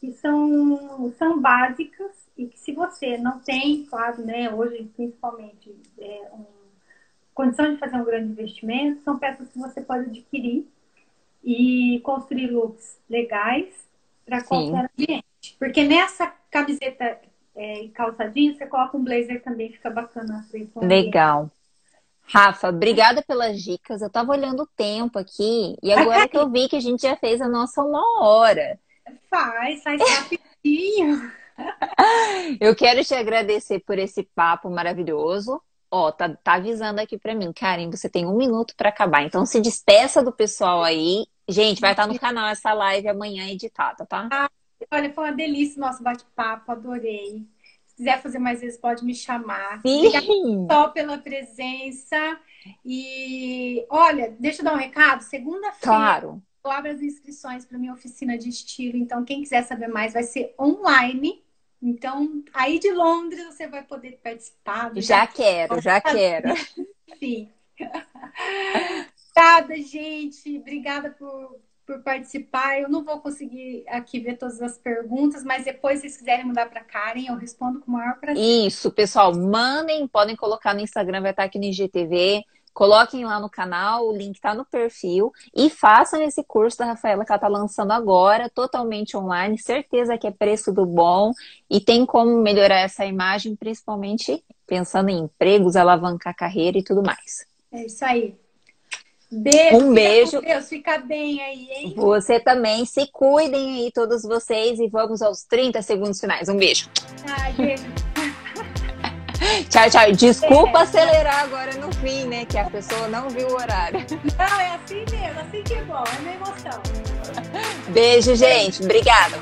que são, são básicas e que se você não tem, claro, né, hoje principalmente, é, um, condição de fazer um grande investimento, são peças que você pode adquirir e construir looks legais para qualquer ambiente. Porque nessa camiseta é, e calçadinho, você coloca um blazer também, fica bacana. Legal. Rafa, obrigada pelas dicas. Eu estava olhando o tempo aqui e agora que eu vi que a gente já fez a nossa uma hora. Faz, faz rapidinho. eu quero te agradecer por esse papo maravilhoso. Ó, tá, tá avisando aqui para mim, Karen, você tem um minuto para acabar. Então se despeça do pessoal aí. Gente, vai estar no canal essa live amanhã editada, tá? Ah, olha, foi uma delícia o nosso bate-papo, adorei quiser fazer mais vezes, pode me chamar. Sim. Obrigada só pela presença. E olha, deixa eu dar um recado. Segunda-feira claro. eu abro as inscrições para minha oficina de estilo. Então, quem quiser saber mais, vai ser online. Então, aí de Londres você vai poder participar. Já quero, já quero. Sim. Obrigada, gente. Obrigada por por participar. Eu não vou conseguir aqui ver todas as perguntas, mas depois, se vocês quiserem mudar para Karen, eu respondo com o maior prazer. Isso, pessoal, mandem, podem colocar no Instagram, vai estar aqui no IGTV. Coloquem lá no canal, o link está no perfil e façam esse curso da Rafaela que ela está lançando agora, totalmente online. Certeza que é preço do bom e tem como melhorar essa imagem, principalmente pensando em empregos, alavancar a carreira e tudo mais. É isso aí. Beijo. Um beijo. Deus, fica bem aí, hein? Você também. Se cuidem aí, todos vocês. E vamos aos 30 segundos finais. Um beijo. Ai, beijo. tchau, tchau. Desculpa acelerar agora no fim, né? Que a pessoa não viu o horário. Não, é assim mesmo. Assim que é bom. É minha emoção. Beijo, gente. Obrigada.